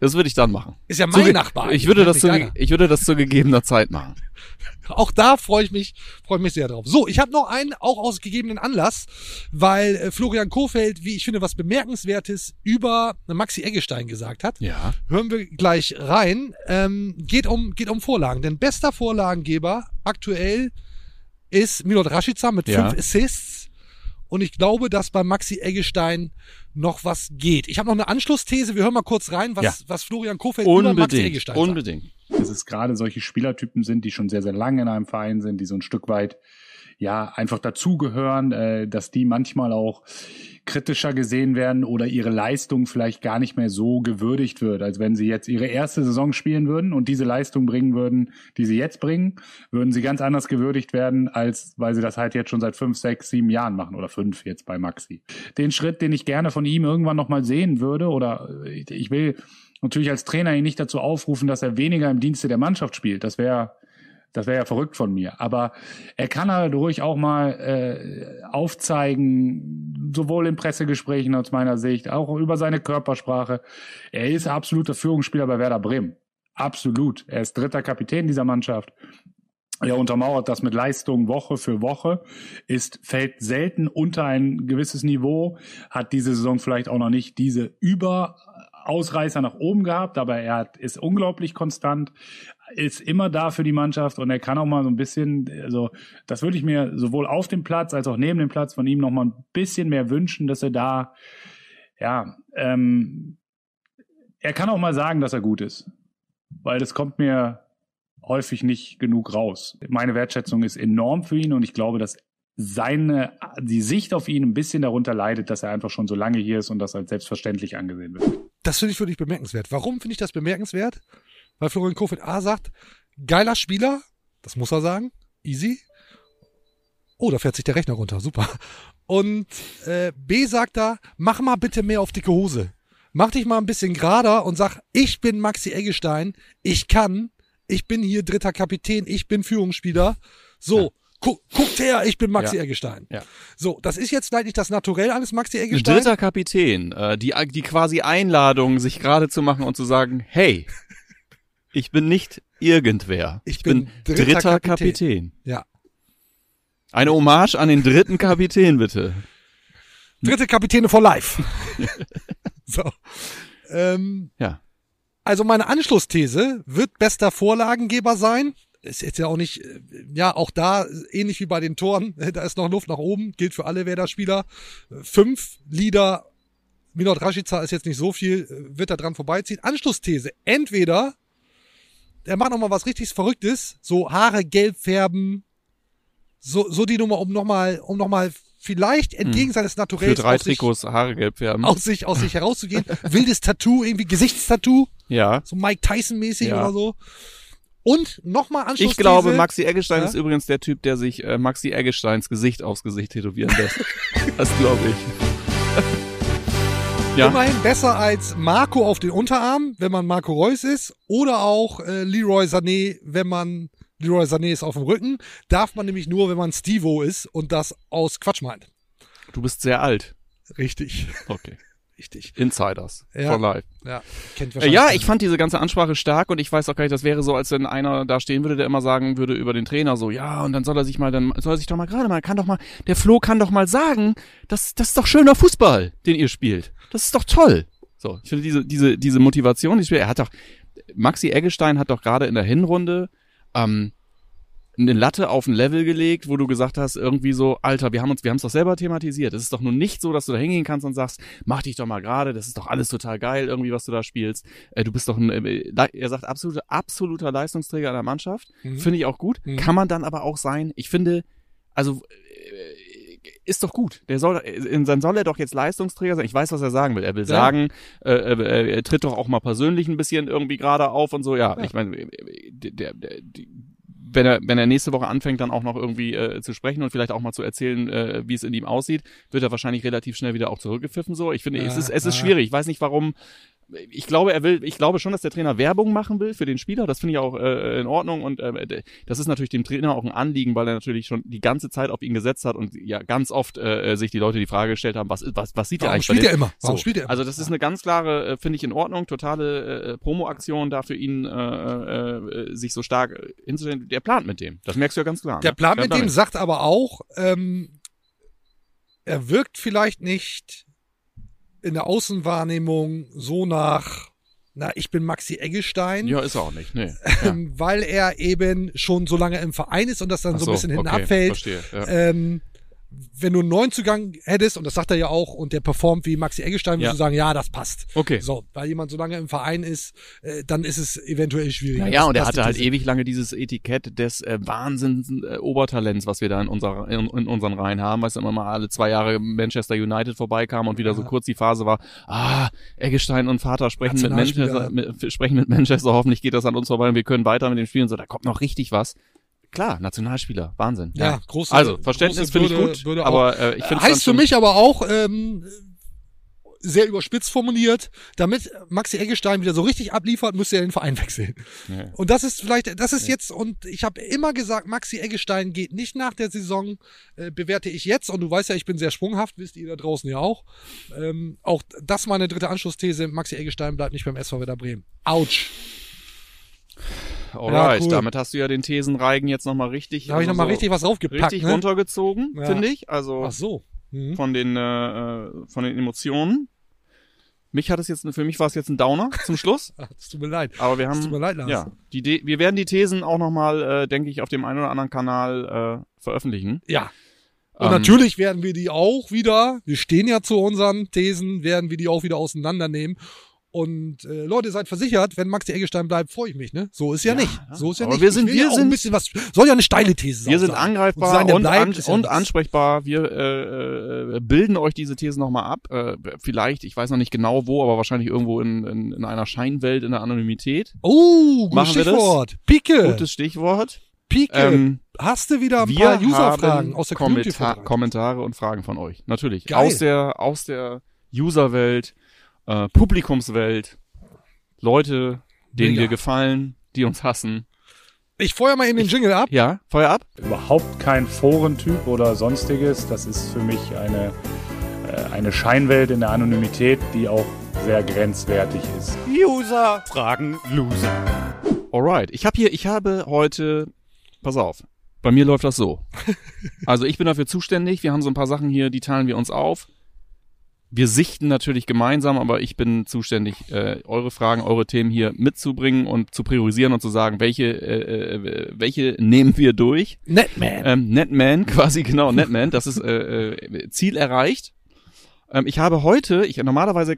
Das würde ich dann machen. Ist ja mein Zuge- Nachbar. Ich würde, das zu, ich würde das zu gegebener Zeit machen. Auch da freue ich mich, freue ich mich sehr drauf. So, ich habe noch einen, auch aus gegebenen Anlass, weil äh, Florian Kofeld, wie ich finde, was bemerkenswertes über Maxi Eggestein gesagt hat. Ja. Hören wir gleich rein. Ähm, geht um geht um Vorlagen, denn bester Vorlagengeber aktuell ist Milot Rashica mit Ja. fünf Assists. Und ich glaube, dass bei Maxi Eggestein noch was geht. Ich habe noch eine Anschlussthese. Wir hören mal kurz rein, was, Ja. was Florian Kofeld über Maxi Unbedingt, Eggestein sagt. unbedingt. dass es gerade solche Spielertypen sind, die schon sehr, sehr lange in einem Verein sind, die so ein Stück weit ja einfach dazugehören, äh, dass die manchmal auch kritischer gesehen werden oder ihre Leistung vielleicht gar nicht mehr so gewürdigt wird, als wenn sie jetzt ihre erste Saison spielen würden und diese Leistung bringen würden, die sie jetzt bringen, würden sie ganz anders gewürdigt werden, als weil sie das halt jetzt schon seit fünf, sechs, sieben Jahren machen oder fünf jetzt bei Maxi. Den Schritt, den ich gerne von ihm irgendwann nochmal sehen würde oder ich will natürlich als Trainer ihn nicht dazu aufrufen, dass er weniger im Dienste der Mannschaft spielt. Das wäre das wäre ja verrückt von mir. Aber er kann dadurch auch mal äh, aufzeigen, sowohl in Pressegesprächen aus meiner Sicht, auch über seine Körpersprache. Er ist absoluter Führungsspieler bei Werder Bremen. Absolut. Er ist dritter Kapitän dieser Mannschaft. Er untermauert das mit Leistung Woche für Woche, ist, fällt selten unter ein gewisses Niveau, hat diese Saison vielleicht auch noch nicht diese Überausreißer nach oben gehabt, aber er ist unglaublich konstant, ist immer da für die Mannschaft und er kann auch mal so ein bisschen, also das würde ich mir sowohl auf dem Platz als auch neben dem Platz von ihm noch mal ein bisschen mehr wünschen, dass er da, ja, ähm, er kann auch mal sagen, dass er gut ist, weil das kommt mir häufig nicht genug raus. Meine Wertschätzung ist enorm für ihn und ich glaube, dass seine, die Sicht auf ihn ein bisschen darunter leidet, dass er einfach schon so lange hier ist und das als selbstverständlich angesehen wird. Das finde ich wirklich bemerkenswert. Warum finde ich das bemerkenswert? Weil Florian Kofeld A sagt, geiler Spieler, das muss er sagen, easy. Oh, da fährt sich der Rechner runter, super. Und äh, B sagt da, mach mal bitte mehr auf dicke Hose. Mach dich mal ein bisschen gerader und sag, ich bin Maxi Eggestein, ich kann, ich bin hier dritter Kapitän, ich bin Führungsspieler. So, gu guckt her, ich bin Maxi Ja. Eggestein. Ja. So, das ist jetzt leider nicht das Naturell eines Maxi Eggestein. Dritter Kapitän, äh, die, die quasi Einladung, sich gerade zu machen und zu sagen, hey, ich bin nicht irgendwer. Ich Ich, bin bin, dritter dritter, Kapitän. Kapitän. Ja. Eine Hommage an den dritten Kapitän, bitte. Dritte Kapitäne for life. so. Ähm, Ja. Also meine Anschlussthese wird bester Vorlagengeber sein. Ist jetzt ja auch nicht, äh, ja, auch da ähnlich wie bei den Toren, da ist noch Luft nach oben, gilt für alle Werder-Spieler. Äh, Fünf Lieder, Milot Rashica ist jetzt nicht so viel, äh, wird da dran vorbeiziehen. Anschlussthese, entweder er macht noch mal was richtig Verrücktes, so Haare gelb färben, so, so die Nummer, um noch mal, um noch mal vielleicht entgegen seines Für Naturells drei aus sich, Trikots Haare gelb färben. aus sich, aus sich herauszugehen. Wildes Tattoo, irgendwie Gesichtstattoo Ja. so Mike Tyson-mäßig Ja. oder so. Und nochmal Anschluss. Ich glaube, Maxi Eggestein Ja? ist übrigens der Typ, der sich äh, Maxi Eggesteins Gesicht aufs Gesicht tätowieren lässt. das glaube ich. ja. Immerhin besser als Marco auf den Unterarm, wenn man Marco Reus ist, oder auch äh, Leroy Sané, wenn man Leroy Sané ist auf dem Rücken. Darf man nämlich nur, wenn man Stevo ist und das aus Quatsch meint. Du bist sehr alt. Richtig, Okay. Richtig. Insiders. Ja. For life. Ja, kennt Äh, wahrscheinlich ja, ich fand diese ganze Ansprache stark und ich weiß auch gar nicht, das wäre so, als wenn einer da stehen würde, der immer sagen würde über den Trainer so, ja, und dann soll er sich mal, dann soll er sich doch mal gerade mal, kann doch mal, der Flo kann doch mal sagen, das, das ist doch schöner Fußball, den ihr spielt. Das ist doch toll. So, ich finde diese, diese, diese Motivation, die spielt, er hat doch, Maxi Eggestein hat doch gerade in der Hinrunde, ähm, eine Latte auf ein Level gelegt, wo du gesagt hast, irgendwie so, Alter, wir haben uns, wir haben es doch selber thematisiert. Es ist doch nun nicht so, dass du da hingehen kannst und sagst, mach dich doch mal gerade, das ist doch alles total geil, irgendwie, was du da spielst. Äh, du bist doch ein, äh, er sagt, absoluter, absoluter Leistungsträger einer Mannschaft. Mhm. Finde ich auch gut. Mhm. Kann man dann aber auch sein. Ich finde, also, äh, ist doch gut. Der soll, äh, dann soll er doch jetzt Leistungsträger sein. Ich weiß, was er sagen will. Er will Ja. sagen, äh, äh, er tritt doch auch mal persönlich ein bisschen irgendwie gerade auf und so. Ja, Ja. ich meine, äh, der, der, die, wenn er, wenn er nächste Woche anfängt, dann auch noch irgendwie äh, zu sprechen und vielleicht auch mal zu erzählen, äh, wie es in ihm aussieht, wird er wahrscheinlich relativ schnell wieder auch zurückgepfiffen. So, ich finde, es Ja, ist, es ist ja. schwierig. Ich weiß nicht, warum. Ich glaube, er will, ich glaube schon, dass der Trainer Werbung machen will für den Spieler. Das finde ich auch äh, in Ordnung und äh, das ist natürlich dem Trainer auch ein Anliegen, weil er natürlich schon die ganze Zeit auf ihn gesetzt hat und ja ganz oft äh, sich die Leute die Frage gestellt haben, was was, was sieht er eigentlich? bei spielt dem? er immer? Warum so, spielt er immer? Also das ist eine ganz klare, äh, finde ich in Ordnung, totale äh, Promo-Aktion da für ihn, äh, äh, sich so stark äh, hinzustellen. Der plant mit dem. Das merkst du ja ganz klar. Der ne? Plan mit dem damit. sagt aber auch, ähm, er wirkt vielleicht nicht in der Außenwahrnehmung so nach, na, ich bin Maxi Eggestein, Ja, ist er auch nicht. Nee. Ja. ähm, weil er eben schon so lange im Verein ist und das dann Ach so ein bisschen hinten okay, abfällt. Verstehe. Ja. Ähm, wenn du einen Neuzugang hättest, und das sagt er ja auch, und der performt wie Maxi Eggestein, würdest Ja. du sagen, ja, das passt. Okay. So, weil jemand so lange im Verein ist, äh, dann ist es eventuell schwieriger. Naja, Das- und er hatte halt ewig lange dieses Etikett des äh, Wahnsinns äh, Obertalents, was wir da in, unserer, in, in unseren Reihen haben, weißt du, immer mal alle zwei Jahre Manchester United vorbeikam und wieder so kurz die Phase war, ah, Eggestein und Vater sprechen mit. Manchester, mit, sprechen mit Manchester, hoffentlich geht das an uns vorbei und wir können weiter mit dem Spielen, so, da kommt noch richtig was. Klar, Nationalspieler, Wahnsinn. Ja, große- Also, Verständnis finde ich gut, auch. aber äh, ich finde heißt für mich aber auch ähm, sehr überspitzt formuliert, damit Maxi Eggestein wieder so richtig abliefert, müsste er den Verein wechseln. Ja. Und das ist vielleicht, das ist jetzt, und ich habe immer gesagt, Maxi Eggestein geht nicht nach der Saison, äh, bewerte ich jetzt, und du weißt ja, ich bin sehr sprunghaft, wisst ihr da draußen ja auch. Ähm, auch das meine dritte Anschlussthese, Maxi Eggestein bleibt nicht beim SV Werder Bremen. Autsch. Alright, Ja, cool. damit hast du ja den Thesenreigen jetzt nochmal richtig, Da habe ich also nochmal so richtig was draufgepackt. richtig ne? runtergezogen, Ja. finde ich. Also Ach so. Mhm. von den äh, von den Emotionen. Mich hat es jetzt für mich war es jetzt ein Downer zum Schluss, das tut mir leid. aber wir haben tut mir leid, Lars. ja die De wir werden die Thesen auch noch mal äh, denke ich auf dem einen oder anderen Kanal äh, veröffentlichen. Ja. Und Ähm, natürlich werden wir die auch wieder, wir stehen ja zu unseren Thesen, werden wir die auch wieder auseinandernehmen. Und äh, Leute, seid versichert, wenn Maxi Eggestein bleibt, freue ich mich, ne? So ist ja, nicht. So ist ja aber nicht. wir sind- wir ja auch sind- ein bisschen was. Soll ja eine steile These sein. Wir sind Und angreifbar sagen, der und, bleibt, an, ja und ansprechbar. Wir äh, äh, bilden euch diese Thesen nochmal ab. Äh, vielleicht, ich weiß noch nicht genau wo, aber wahrscheinlich irgendwo in, in, in einer Scheinwelt, in der Anonymität. Oh, gutes Machen wir das? Stichwort. Pike. Gutes Stichwort. Pike, Ähm, hast du wieder ein wir paar User-Fragen aus der Community Kommentar vorbereitet? Kommentare und Fragen von euch. Natürlich. Geil. Aus der, aus der User-Welt, äh, Publikumswelt, Leute, denen Mega. wir gefallen, die uns hassen. Ich feuer mal eben den Jingle ab. Ja, Feuer ab. Überhaupt kein Forentyp oder sonstiges. Das ist für mich eine, äh, eine Scheinwelt in der Anonymität, die auch sehr grenzwertig ist. User fragen Loser. Alright. Ich habe hier, ich habe heute, pass auf, bei mir läuft das so. Also ich bin dafür zuständig. Wir haben so ein paar Sachen hier, die teilen wir uns auf. Wir sichten natürlich gemeinsam, aber ich bin zuständig, äh, eure Fragen, eure Themen hier mitzubringen und zu priorisieren und zu sagen, welche, äh, äh, welche nehmen wir durch. Netman. Ähm, Netman, quasi genau, Netman, das ist äh, äh, Ziel erreicht. Ähm, ich habe heute, ich normalerweise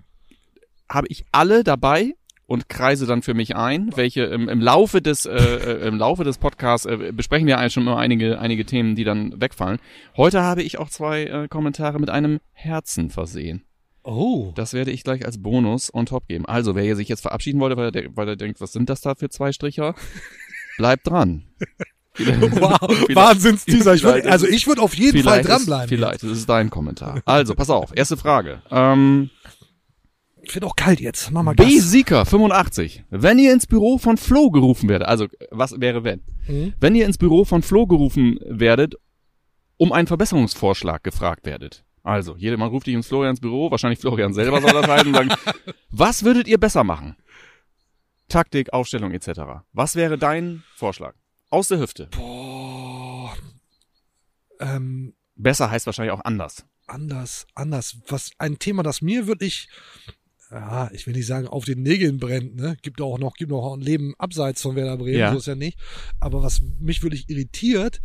habe ich alle dabei und kreise dann für mich ein, welche im, im Laufe des äh, äh, im Laufe des Podcasts äh, besprechen wir eigentlich schon immer einige einige Themen, die dann wegfallen. Heute habe ich auch zwei äh, Kommentare mit einem Herzen versehen. Oh. Das werde ich gleich als Bonus on top geben. Also, wer hier sich jetzt verabschieden wollte, weil er, weil er denkt, was sind das da für zwei Stricher? Bleibt dran. Wow, Wahnsinns-Teaser. Ich würd, also ich würde auf jeden Fall dranbleiben. Ist, vielleicht, das ist dein Kommentar. Also, pass auf, erste Frage. Ähm, Ich finde auch kalt jetzt. Mach mal. Gas. Sieker 85. Wenn ihr ins Büro von Flo gerufen werdet, also was wäre wenn? Mhm. Wenn ihr ins Büro von Flo gerufen werdet, um einen Verbesserungsvorschlag gefragt werdet. Also, jedermann ruft dich ins Florians Büro, wahrscheinlich Florian selber soll das heißen, und sagen, was würdet ihr besser machen? Taktik, Aufstellung etc. Was wäre dein Vorschlag? Aus der Hüfte. Boah. Ähm, Besser heißt wahrscheinlich auch anders. anders, anders. Was ein Thema, das mir wirklich, ja, ich will nicht sagen, auf den Nägeln brennt, ne? Gibt auch noch, gibt noch ein Leben abseits von Werder Bremen, Ja. so ist ja nicht. Aber was mich wirklich irritiert,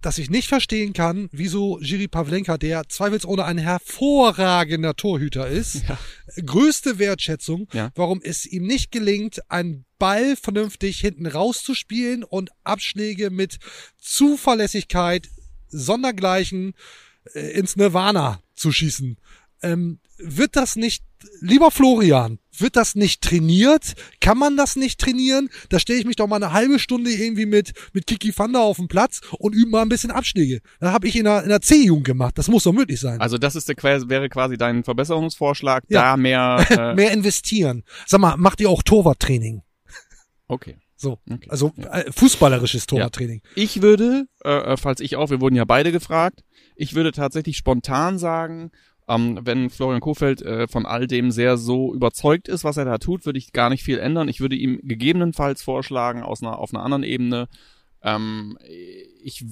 dass ich nicht verstehen kann, wieso Jiri Pavlenka, der zweifelsohne ein hervorragender Torhüter ist, größte Wertschätzung, Ja. warum es ihm nicht gelingt, einen Ball vernünftig hinten rauszuspielen und Abschläge mit Zuverlässigkeit sondergleichen äh, ins Nirvana zu schießen. Ähm, wird das nicht, lieber Florian, wird das nicht trainiert? Kann man das nicht trainieren? Da stelle ich mich doch mal eine halbe Stunde irgendwie mit, mit Kiki Fanda auf den Platz und übe mal ein bisschen Abschläge. Das habe ich in der, in der C-Jugend gemacht. Das muss doch möglich sein. Also das ist der, wäre quasi dein Verbesserungsvorschlag, Ja. da mehr, äh, Mehr investieren. Sag mal, macht ihr auch Torwarttraining? okay. So, Okay. also äh, fußballerisches Torwarttraining. Ich würde, äh, äh, falls ich auch, wir wurden ja beide gefragt, ich würde tatsächlich spontan sagen, ähm, wenn Florian Kofeld äh, von all dem sehr so überzeugt ist, was er da tut, würde ich gar nicht viel ändern. Ich würde ihm gegebenenfalls vorschlagen, aus einer, auf einer anderen Ebene, ähm, ich,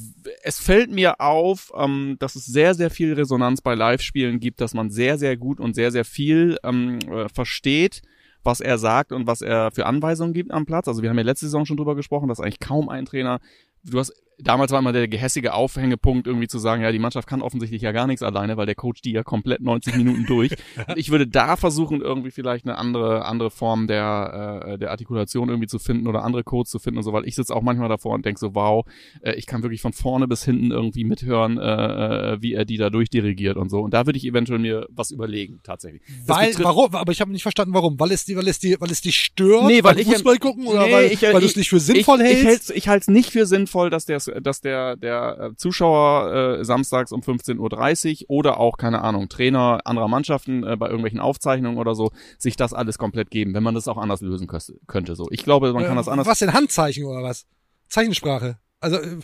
es fällt mir auf, ähm, dass es sehr, sehr viel Resonanz bei Live-Spielen gibt, dass man sehr, sehr gut und sehr, sehr viel ähm, äh, versteht, was er sagt und was er für Anweisungen gibt am Platz. Also wir haben ja letzte Saison schon drüber gesprochen, dass eigentlich kaum ein Trainer, du hast, damals war immer der gehässige Aufhängepunkt irgendwie zu sagen, ja, die Mannschaft kann offensichtlich ja gar nichts alleine, weil der Coach die ja komplett 90 Minuten durch. Und ich würde da versuchen, irgendwie vielleicht eine andere, andere Form der, äh, der Artikulation irgendwie zu finden oder andere Codes zu finden und so, weil ich sitze auch manchmal davor und denke so, wow, äh, ich kann wirklich von vorne bis hinten irgendwie mithören, äh, äh, wie er die da durchdirigiert und so. Und da würde ich eventuell mir was überlegen, tatsächlich. Das Weil, warum? Aber ich habe nicht verstanden, warum. Weil es die, weil es die, weil es dich stört, Nee, weil beim ich- Fußball gucken oder Nee, weil, ich- weil du es nicht für sinnvoll ich, hältst? Ich halte ich halt's nicht für sinnvoll, dass der, dass der, der äh, Zuschauer äh, samstags um 15.30 Uhr oder auch, keine Ahnung, Trainer anderer Mannschaften äh, bei irgendwelchen Aufzeichnungen oder so, sich das alles komplett geben, wenn man das auch anders lösen könnte. könnte so. Ich glaube, man kann das anders. Was denn Handzeichen oder was? Zeichensprache. Also äh,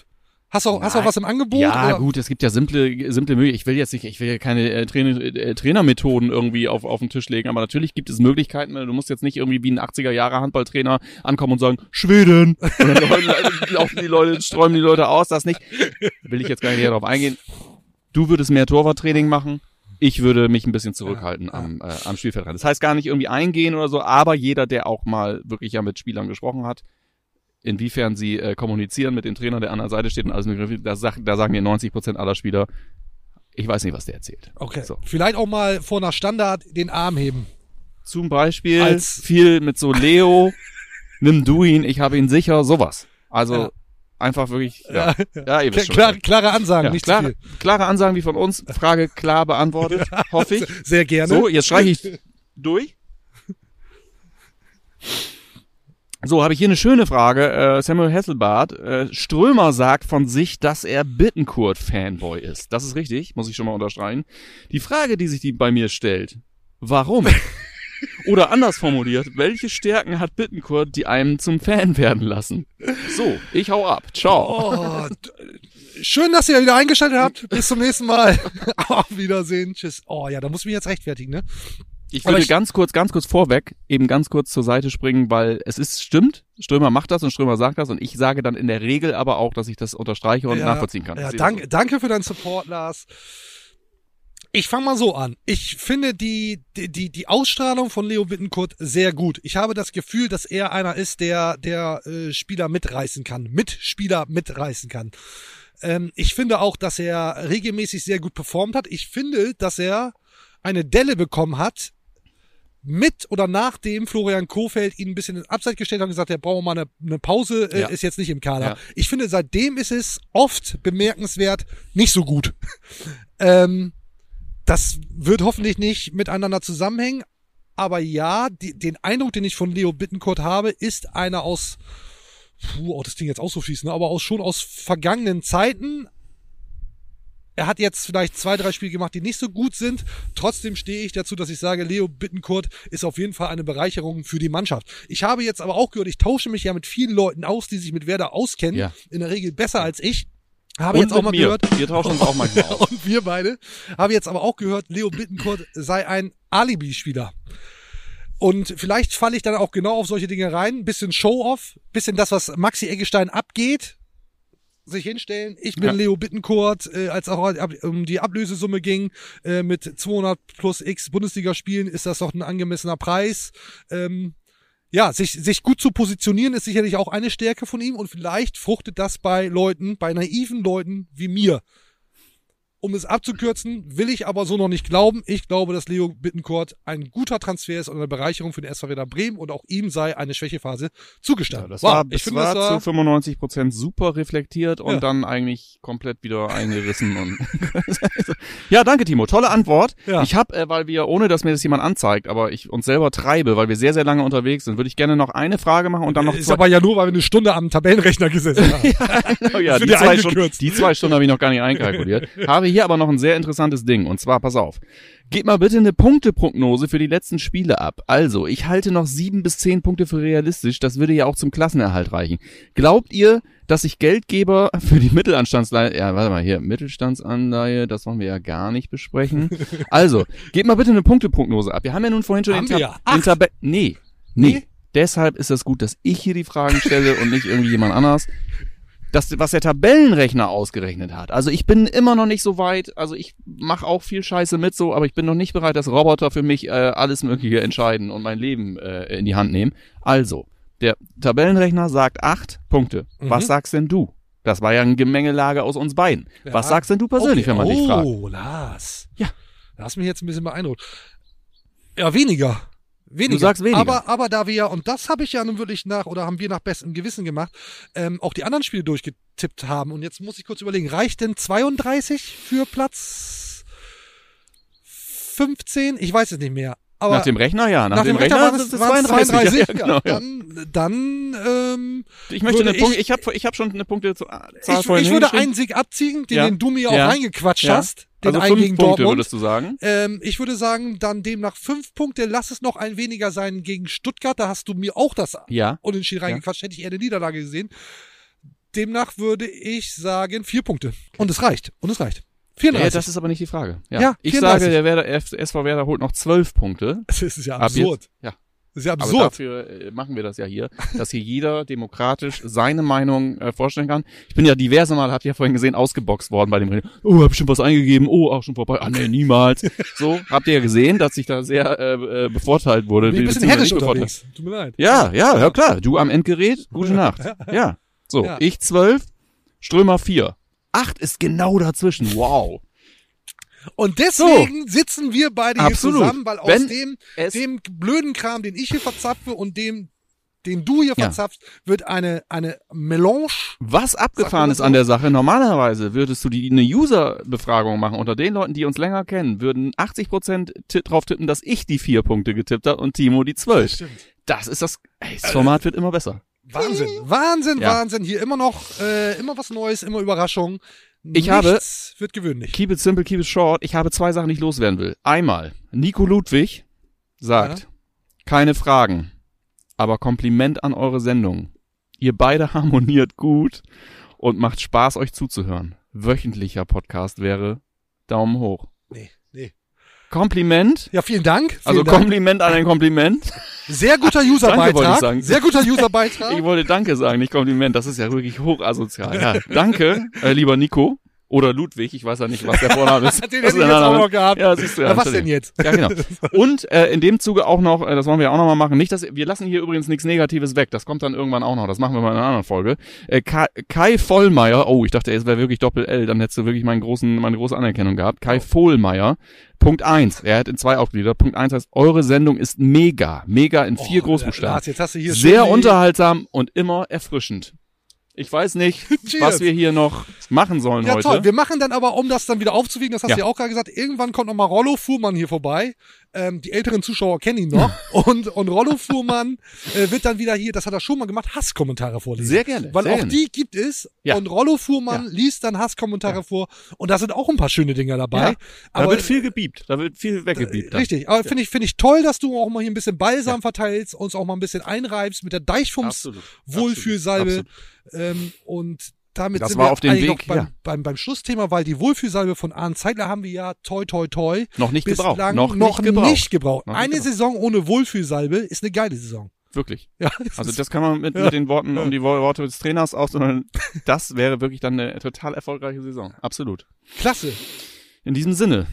hast du auch, hast du auch Nein. was im Angebot? Ja, oder? gut, es gibt ja simple, simple Möglichkeiten. Ich will jetzt nicht, ich will ja keine äh, Trainer, äh, Trainermethoden irgendwie auf, auf den Tisch legen, aber natürlich gibt es Möglichkeiten. Du musst jetzt nicht irgendwie wie ein 80er Jahre Handballtrainer ankommen und sagen, Schweden! Und dann laufen- die Leute, sträumen die Leute aus, das nicht. Will ich jetzt gar nicht darauf eingehen. Du würdest mehr Torwarttraining machen. Ich würde mich ein bisschen zurückhalten am, äh, am Spielfeldrand. Das heißt gar nicht irgendwie eingehen oder so, aber jeder, der auch mal wirklich ja mit Spielern gesprochen hat, inwiefern sie äh, kommunizieren mit dem Trainer, der an der Seite steht und alles mögliche, da, sag, da sagen mir 90 Prozent aller Spieler, ich weiß nicht, was der erzählt. Okay. So. Vielleicht auch mal vor einer Standard den Arm heben. Zum Beispiel Als- viel mit so Leo, nimm du ihn, ich habe ihn sicher, sowas. Also Ja. einfach wirklich, ja, ja, ihr Kla wisst schon. klare, klare Ansagen, ja, nicht klare, klare Ansagen wie von uns, Frage klar beantwortet, hoffe ich. Sehr gerne. So, jetzt streiche ich durch. So, habe ich hier eine schöne Frage. Äh, Samuel Hasselbart. Äh, Strömer sagt von sich, dass er Bittenkurt-Fanboy ist. Das ist richtig, muss ich schon mal unterstreichen. Die Frage, die sich die bei mir stellt, warum? Oder anders formuliert, welche Stärken hat Bittenkurt, die einem zum Fan werden lassen? So, ich hau ab. Ciao. Oh, schön, dass ihr wieder eingeschaltet habt. Bis zum nächsten Mal. Auf Wiedersehen. Tschüss. Oh ja, da muss ich mich jetzt rechtfertigen, ne? Ich würde ich- ganz kurz, ganz kurz vorweg, eben ganz kurz zur Seite springen, weil es ist, stimmt, Strömer macht das und Strömer sagt das und ich sage dann in der Regel aber auch, dass ich das unterstreiche und ja, nachvollziehen kann. Ja, Ich sehe danke, danke für deinen Support, Lars. Ich fange mal so an. Ich finde die, die, die, die Ausstrahlung von Leo Bittenkurt sehr gut. Ich habe das Gefühl, dass er einer ist, der, der äh, Spieler mitreißen kann. Mitspieler mitreißen kann. Ähm, ich finde auch, dass er regelmäßig sehr gut performt hat. Ich finde, dass er eine Delle bekommen hat, mit oder nachdem Florian Kofeld ihn ein bisschen ins Abseits gestellt hat und gesagt, er braucht mal eine, eine Pause, äh, Ja. ist jetzt nicht im Kader. Ja. Ich finde, seitdem ist es oft bemerkenswert nicht so gut. ähm, das wird hoffentlich nicht miteinander zusammenhängen. Aber ja, die, den Eindruck, den ich von Leo Bittencourt habe, ist einer aus, puh, oh, das Ding jetzt auch so fies, ne? aber aus, schon aus vergangenen Zeiten. Er hat jetzt vielleicht zwei, drei Spiele gemacht, die nicht so gut sind. Trotzdem stehe ich dazu, dass ich sage, Leo Bittencourt ist auf jeden Fall eine Bereicherung für die Mannschaft. Ich habe jetzt aber auch gehört, ich tausche mich ja mit vielen Leuten aus, die sich mit Werder auskennen. Ja. In der Regel besser als ich. Habe Und jetzt auch mal mir. gehört. Wir tauschen uns auch manchmal aus. Und wir beide. Habe jetzt aber auch gehört, Leo Bittencourt sei ein Alibi-Spieler. Und vielleicht falle ich dann auch genau auf solche Dinge rein. Bisschen Show-off, bisschen das, was Maxi Eggestein abgeht. Sich hinstellen. Ich bin Ja. Leo Bittencourt, äh, als auch ab- um die Ablösesumme ging, äh, mit 200 plus X Bundesligaspielen ist das doch ein angemessener Preis. Ähm, ja, sich, sich gut zu positionieren ist sicherlich auch eine Stärke von ihm und vielleicht fruchtet das bei Leuten, bei naiven Leuten wie mir. Um es abzukürzen, will ich aber so noch nicht glauben. Ich glaube, dass Leo Bittencourt ein guter Transfer ist und eine Bereicherung für den SV Werder Bremen und auch ihm sei eine Schwächephase zugestanden. Das Wow, war, ich finde, war das war zu 95 Prozent super reflektiert und Ja. dann eigentlich komplett wieder eingerissen. und ja, danke Timo, tolle Antwort. Ja. Ich habe, äh, weil wir, ohne dass mir das jemand anzeigt, aber ich uns selber treibe, weil wir sehr, sehr lange unterwegs sind, würde ich gerne noch eine Frage machen und dann noch ist zwei. aber ja nur, weil wir eine Stunde am Tabellenrechner gesessen haben. Ja, Das wird die ja zwei, Stunden, die zwei Stunden habe ich noch gar nicht einkalkuliert. habe hier aber noch ein sehr interessantes Ding. Und zwar, pass auf. Gebt mal bitte eine Punkteprognose für die letzten Spiele ab. Also, ich halte noch sieben bis zehn Punkte für realistisch. Das würde ja auch zum Klassenerhalt reichen. Glaubt ihr, dass sich Geldgeber für die Mittelanstandsleihe, ja, warte mal, hier, Mittelstandsanleihe, das wollen wir ja gar nicht besprechen. Also, gebt mal bitte eine Punkteprognose ab. Wir haben ja nun vorhin schon Haben den, Tab ja. den Tabell, nee, nee. Nee? Deshalb ist es gut, dass ich hier die Fragen stelle und nicht irgendwie jemand anders das, was der Tabellenrechner ausgerechnet hat. Also ich bin immer noch nicht so weit, also ich mache auch viel Scheiße mit so, aber ich bin noch nicht bereit, dass Roboter für mich äh, alles Mögliche entscheiden und mein Leben äh, in die Hand nehmen. Also, der Tabellenrechner sagt acht Punkte. Was sagst denn du? Das war ja eine Gemengelage aus uns beiden. Was Ja. sagst denn du persönlich, Okay. wenn man dich fragt? Oh, Lars. Ja. Hast mich jetzt ein bisschen beeindruckt. Ja, weniger. Weniger. Du sagst weniger. Aber, aber da wir ja, und das habe ich ja nun wirklich nach, oder haben wir nach bestem Gewissen gemacht, ähm, auch die anderen Spiele durchgetippt haben. Und jetzt muss ich kurz überlegen, reicht denn 32 für Platz 15? Ich weiß es nicht mehr. Aber Nach dem Rechner, ja. Nach, nach dem, Rechner Rechner, es es waren es 32. 32. Ja, genau, ja. Dann, dann ähm, Ich möchte eine Punkt, ich- habe ich hab schon eine Punkte Zahl ich, ich würde einen Sieg abziehen, den, den du mir auch reingequatscht Ja. hast. Den also einen fünf gegen Punkte Dortmund. würdest du sagen. Ähm, ich würde sagen, dann demnach fünf Punkte. Lass es noch ein weniger sein gegen Stuttgart. Da hast du mir auch das Ja. Unentschieden reingequatscht. Hätte ich eher eine Niederlage gesehen. Demnach würde ich sagen vier Punkte. Und es reicht. Und es reicht. Ja, 34. das ist aber nicht die Frage. Ja, Ja, ich 34. sage, der Werder, SV Werder holt noch zwölf Punkte. das ist ja Ab absurd. jetzt- ja. Das ist ja Aber absurd. dafür äh, machen wir das ja hier, dass hier jeder demokratisch seine Meinung äh, vorstellen kann. Ich bin ja diverse Mal, habt ihr ja vorhin gesehen, ausgeboxt worden bei dem Reden. Oh, hab bestimmt was eingegeben. Oh, auch schon vorbei. Ah, nee, niemals. So, habt ihr ja gesehen, dass ich da sehr äh, äh, bevorteilt wurde. Bin ein bisschen herrisch unterwegs. Tut mir leid. Ja, ja, ja klar. Du am Endgerät, gute Nacht. Ja. So, Ja. ich zwölf, Strömer vier. Acht ist genau dazwischen. Wow. Und deswegen sitzen wir beide Absolut. hier zusammen, weil aus Wenn dem, dem blöden Kram, den ich hier verzapfe und dem, den du hier Ja. verzapfst, wird eine, eine Melange. Was abgefahren ist das an so? der Sache, normalerweise würdest du die eine User-Befragung machen. Unter den Leuten, die uns länger kennen, würden 80% ti- drauf tippen, dass ich die vier Punkte getippt habe und Timo die zwölf. Stimmt. Das ist das, ey, das Format wird immer besser. Wahnsinn, Wahnsinn, Ja. Wahnsinn. Hier immer noch, äh, immer was Neues, immer Überraschung. Ich habe- Nichts wird gewöhnlich. Keep it simple, keep it short. Ich habe zwei Sachen, die ich loswerden will. Einmal, Nico Ludwig sagt, Ja. keine Fragen, aber Kompliment an eure Sendung. Ihr beide harmoniert gut und macht Spaß, euch zuzuhören. Wöchentlicher Podcast wäre Daumen hoch. Nee. Kompliment, Ja, vielen Dank. Vielen also Dank. Kompliment an ein Kompliment. Sehr guter Danke, wollte ich Userbeitrag. sagen. Sehr guter Userbeitrag. Ich wollte Danke sagen, nicht Kompliment. Das ist ja wirklich hochasozial. Ja, danke, äh, lieber Nico. Oder Ludwig, ich weiß ja nicht, was der Vorname ist. Den hätte ich jetzt auch noch gehabt. Ja, siehst du ja. Ja, was denn jetzt? Ja, genau. Und äh, in dem Zuge auch noch, äh, das wollen wir ja auch noch mal machen, nicht, dass wir lassen hier übrigens nichts Negatives weg, das kommt dann irgendwann auch noch, das machen wir mal in einer anderen Folge. Äh, Kai, Kai Vollmeier, oh, ich dachte, es wäre wirklich Doppel-L, dann hättest du wirklich meinen großen, meine große Anerkennung gehabt. Kai Vollmeier, Punkt eins, er hat in zwei aufgegliedert. Punkt eins heißt, eure Sendung ist mega, mega in vier Oh, Großbuchstaben. Lars, jetzt hast du hier Sehr unterhaltsam und immer erfrischend. Ich weiß nicht, Cheers. was wir hier noch machen sollen Ja, heute. toll. Wir machen dann aber, um das dann wieder aufzuwiegen, das hast Ja. du ja auch gerade gesagt, irgendwann kommt nochmal Rollo Fuhrmann hier vorbei. Ähm, die älteren Zuschauer kennen ihn noch. und, und Rollo Fuhrmann äh, wird dann wieder hier, das hat er schon mal gemacht, Hasskommentare vorlesen. Sehr gerne, Weil sehr auch gerne. die gibt es. Ja. Und Rollo Fuhrmann Ja. liest dann Hasskommentare vor. Und da sind auch ein paar schöne Dinger dabei. Ja, aber da wird viel gebiebt, da wird viel weggebiebt. dann. Richtig, aber finde ich, finde ich toll, dass du auch mal hier ein bisschen Balsam verteilst, uns auch mal ein bisschen einreibst mit der Deichfums Absolut. Wohlfühlsalbe. Absolut. Ähm, und damit Das sind wir auf dem eigentlich Weg, noch beim, ja. beim, beim Schlussthema, weil die Wohlfühlsalbe von Arne Zeitler haben wir ja toi toi toi Noch nicht gebraucht. Noch, noch nicht gebraucht. nicht gebraucht. Noch nicht Eine gebraucht. Saison ohne Wohlfühlsalbe ist eine geile Saison. Wirklich. Ja, Also das kann man mit, mit den Worten um die Wo- Worte des Trainers aus, sondern das wäre wirklich dann eine total erfolgreiche Saison. Absolut. klasse. In diesem Sinne,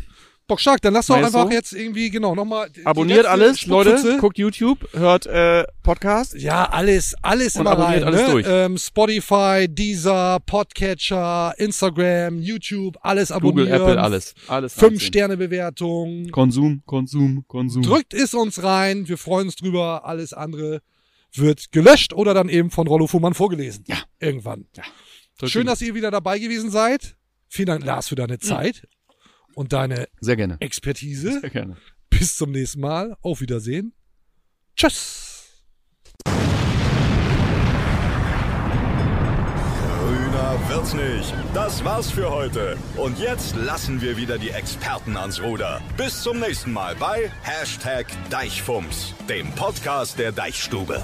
Bock stark, dann lass doch einfach so? jetzt irgendwie, genau, nochmal. abonniert alles, Leute, guckt YouTube, hört äh, Podcast. Ja, alles, alles Und immer abonniert rein. alles ne? durch. Ähm, Spotify, Deezer, Podcatcher, Instagram, YouTube, alles abonnieren. Google, Apple, alles. Alles. Fünf reinziehen. Sterne Bewertung. Konsum, Konsum, Konsum. Drückt es uns rein. Wir freuen uns drüber. Alles andere wird gelöscht oder dann eben von Rollo Fuhrmann vorgelesen. Ja. Irgendwann. Drückt Schön, dass ihr wieder dabei gewesen seid. Vielen Dank, Lars, für deine Zeit und deine Sehr gerne. Expertise. Sehr gerne. Bis zum nächsten Mal. Auf Wiedersehen. Tschüss. Grüner wird's nicht. Das war's für heute. Und jetzt lassen wir wieder die Experten ans Ruder. Bis zum nächsten Mal bei Hashtag Deichfumms, dem Podcast der Deichstube.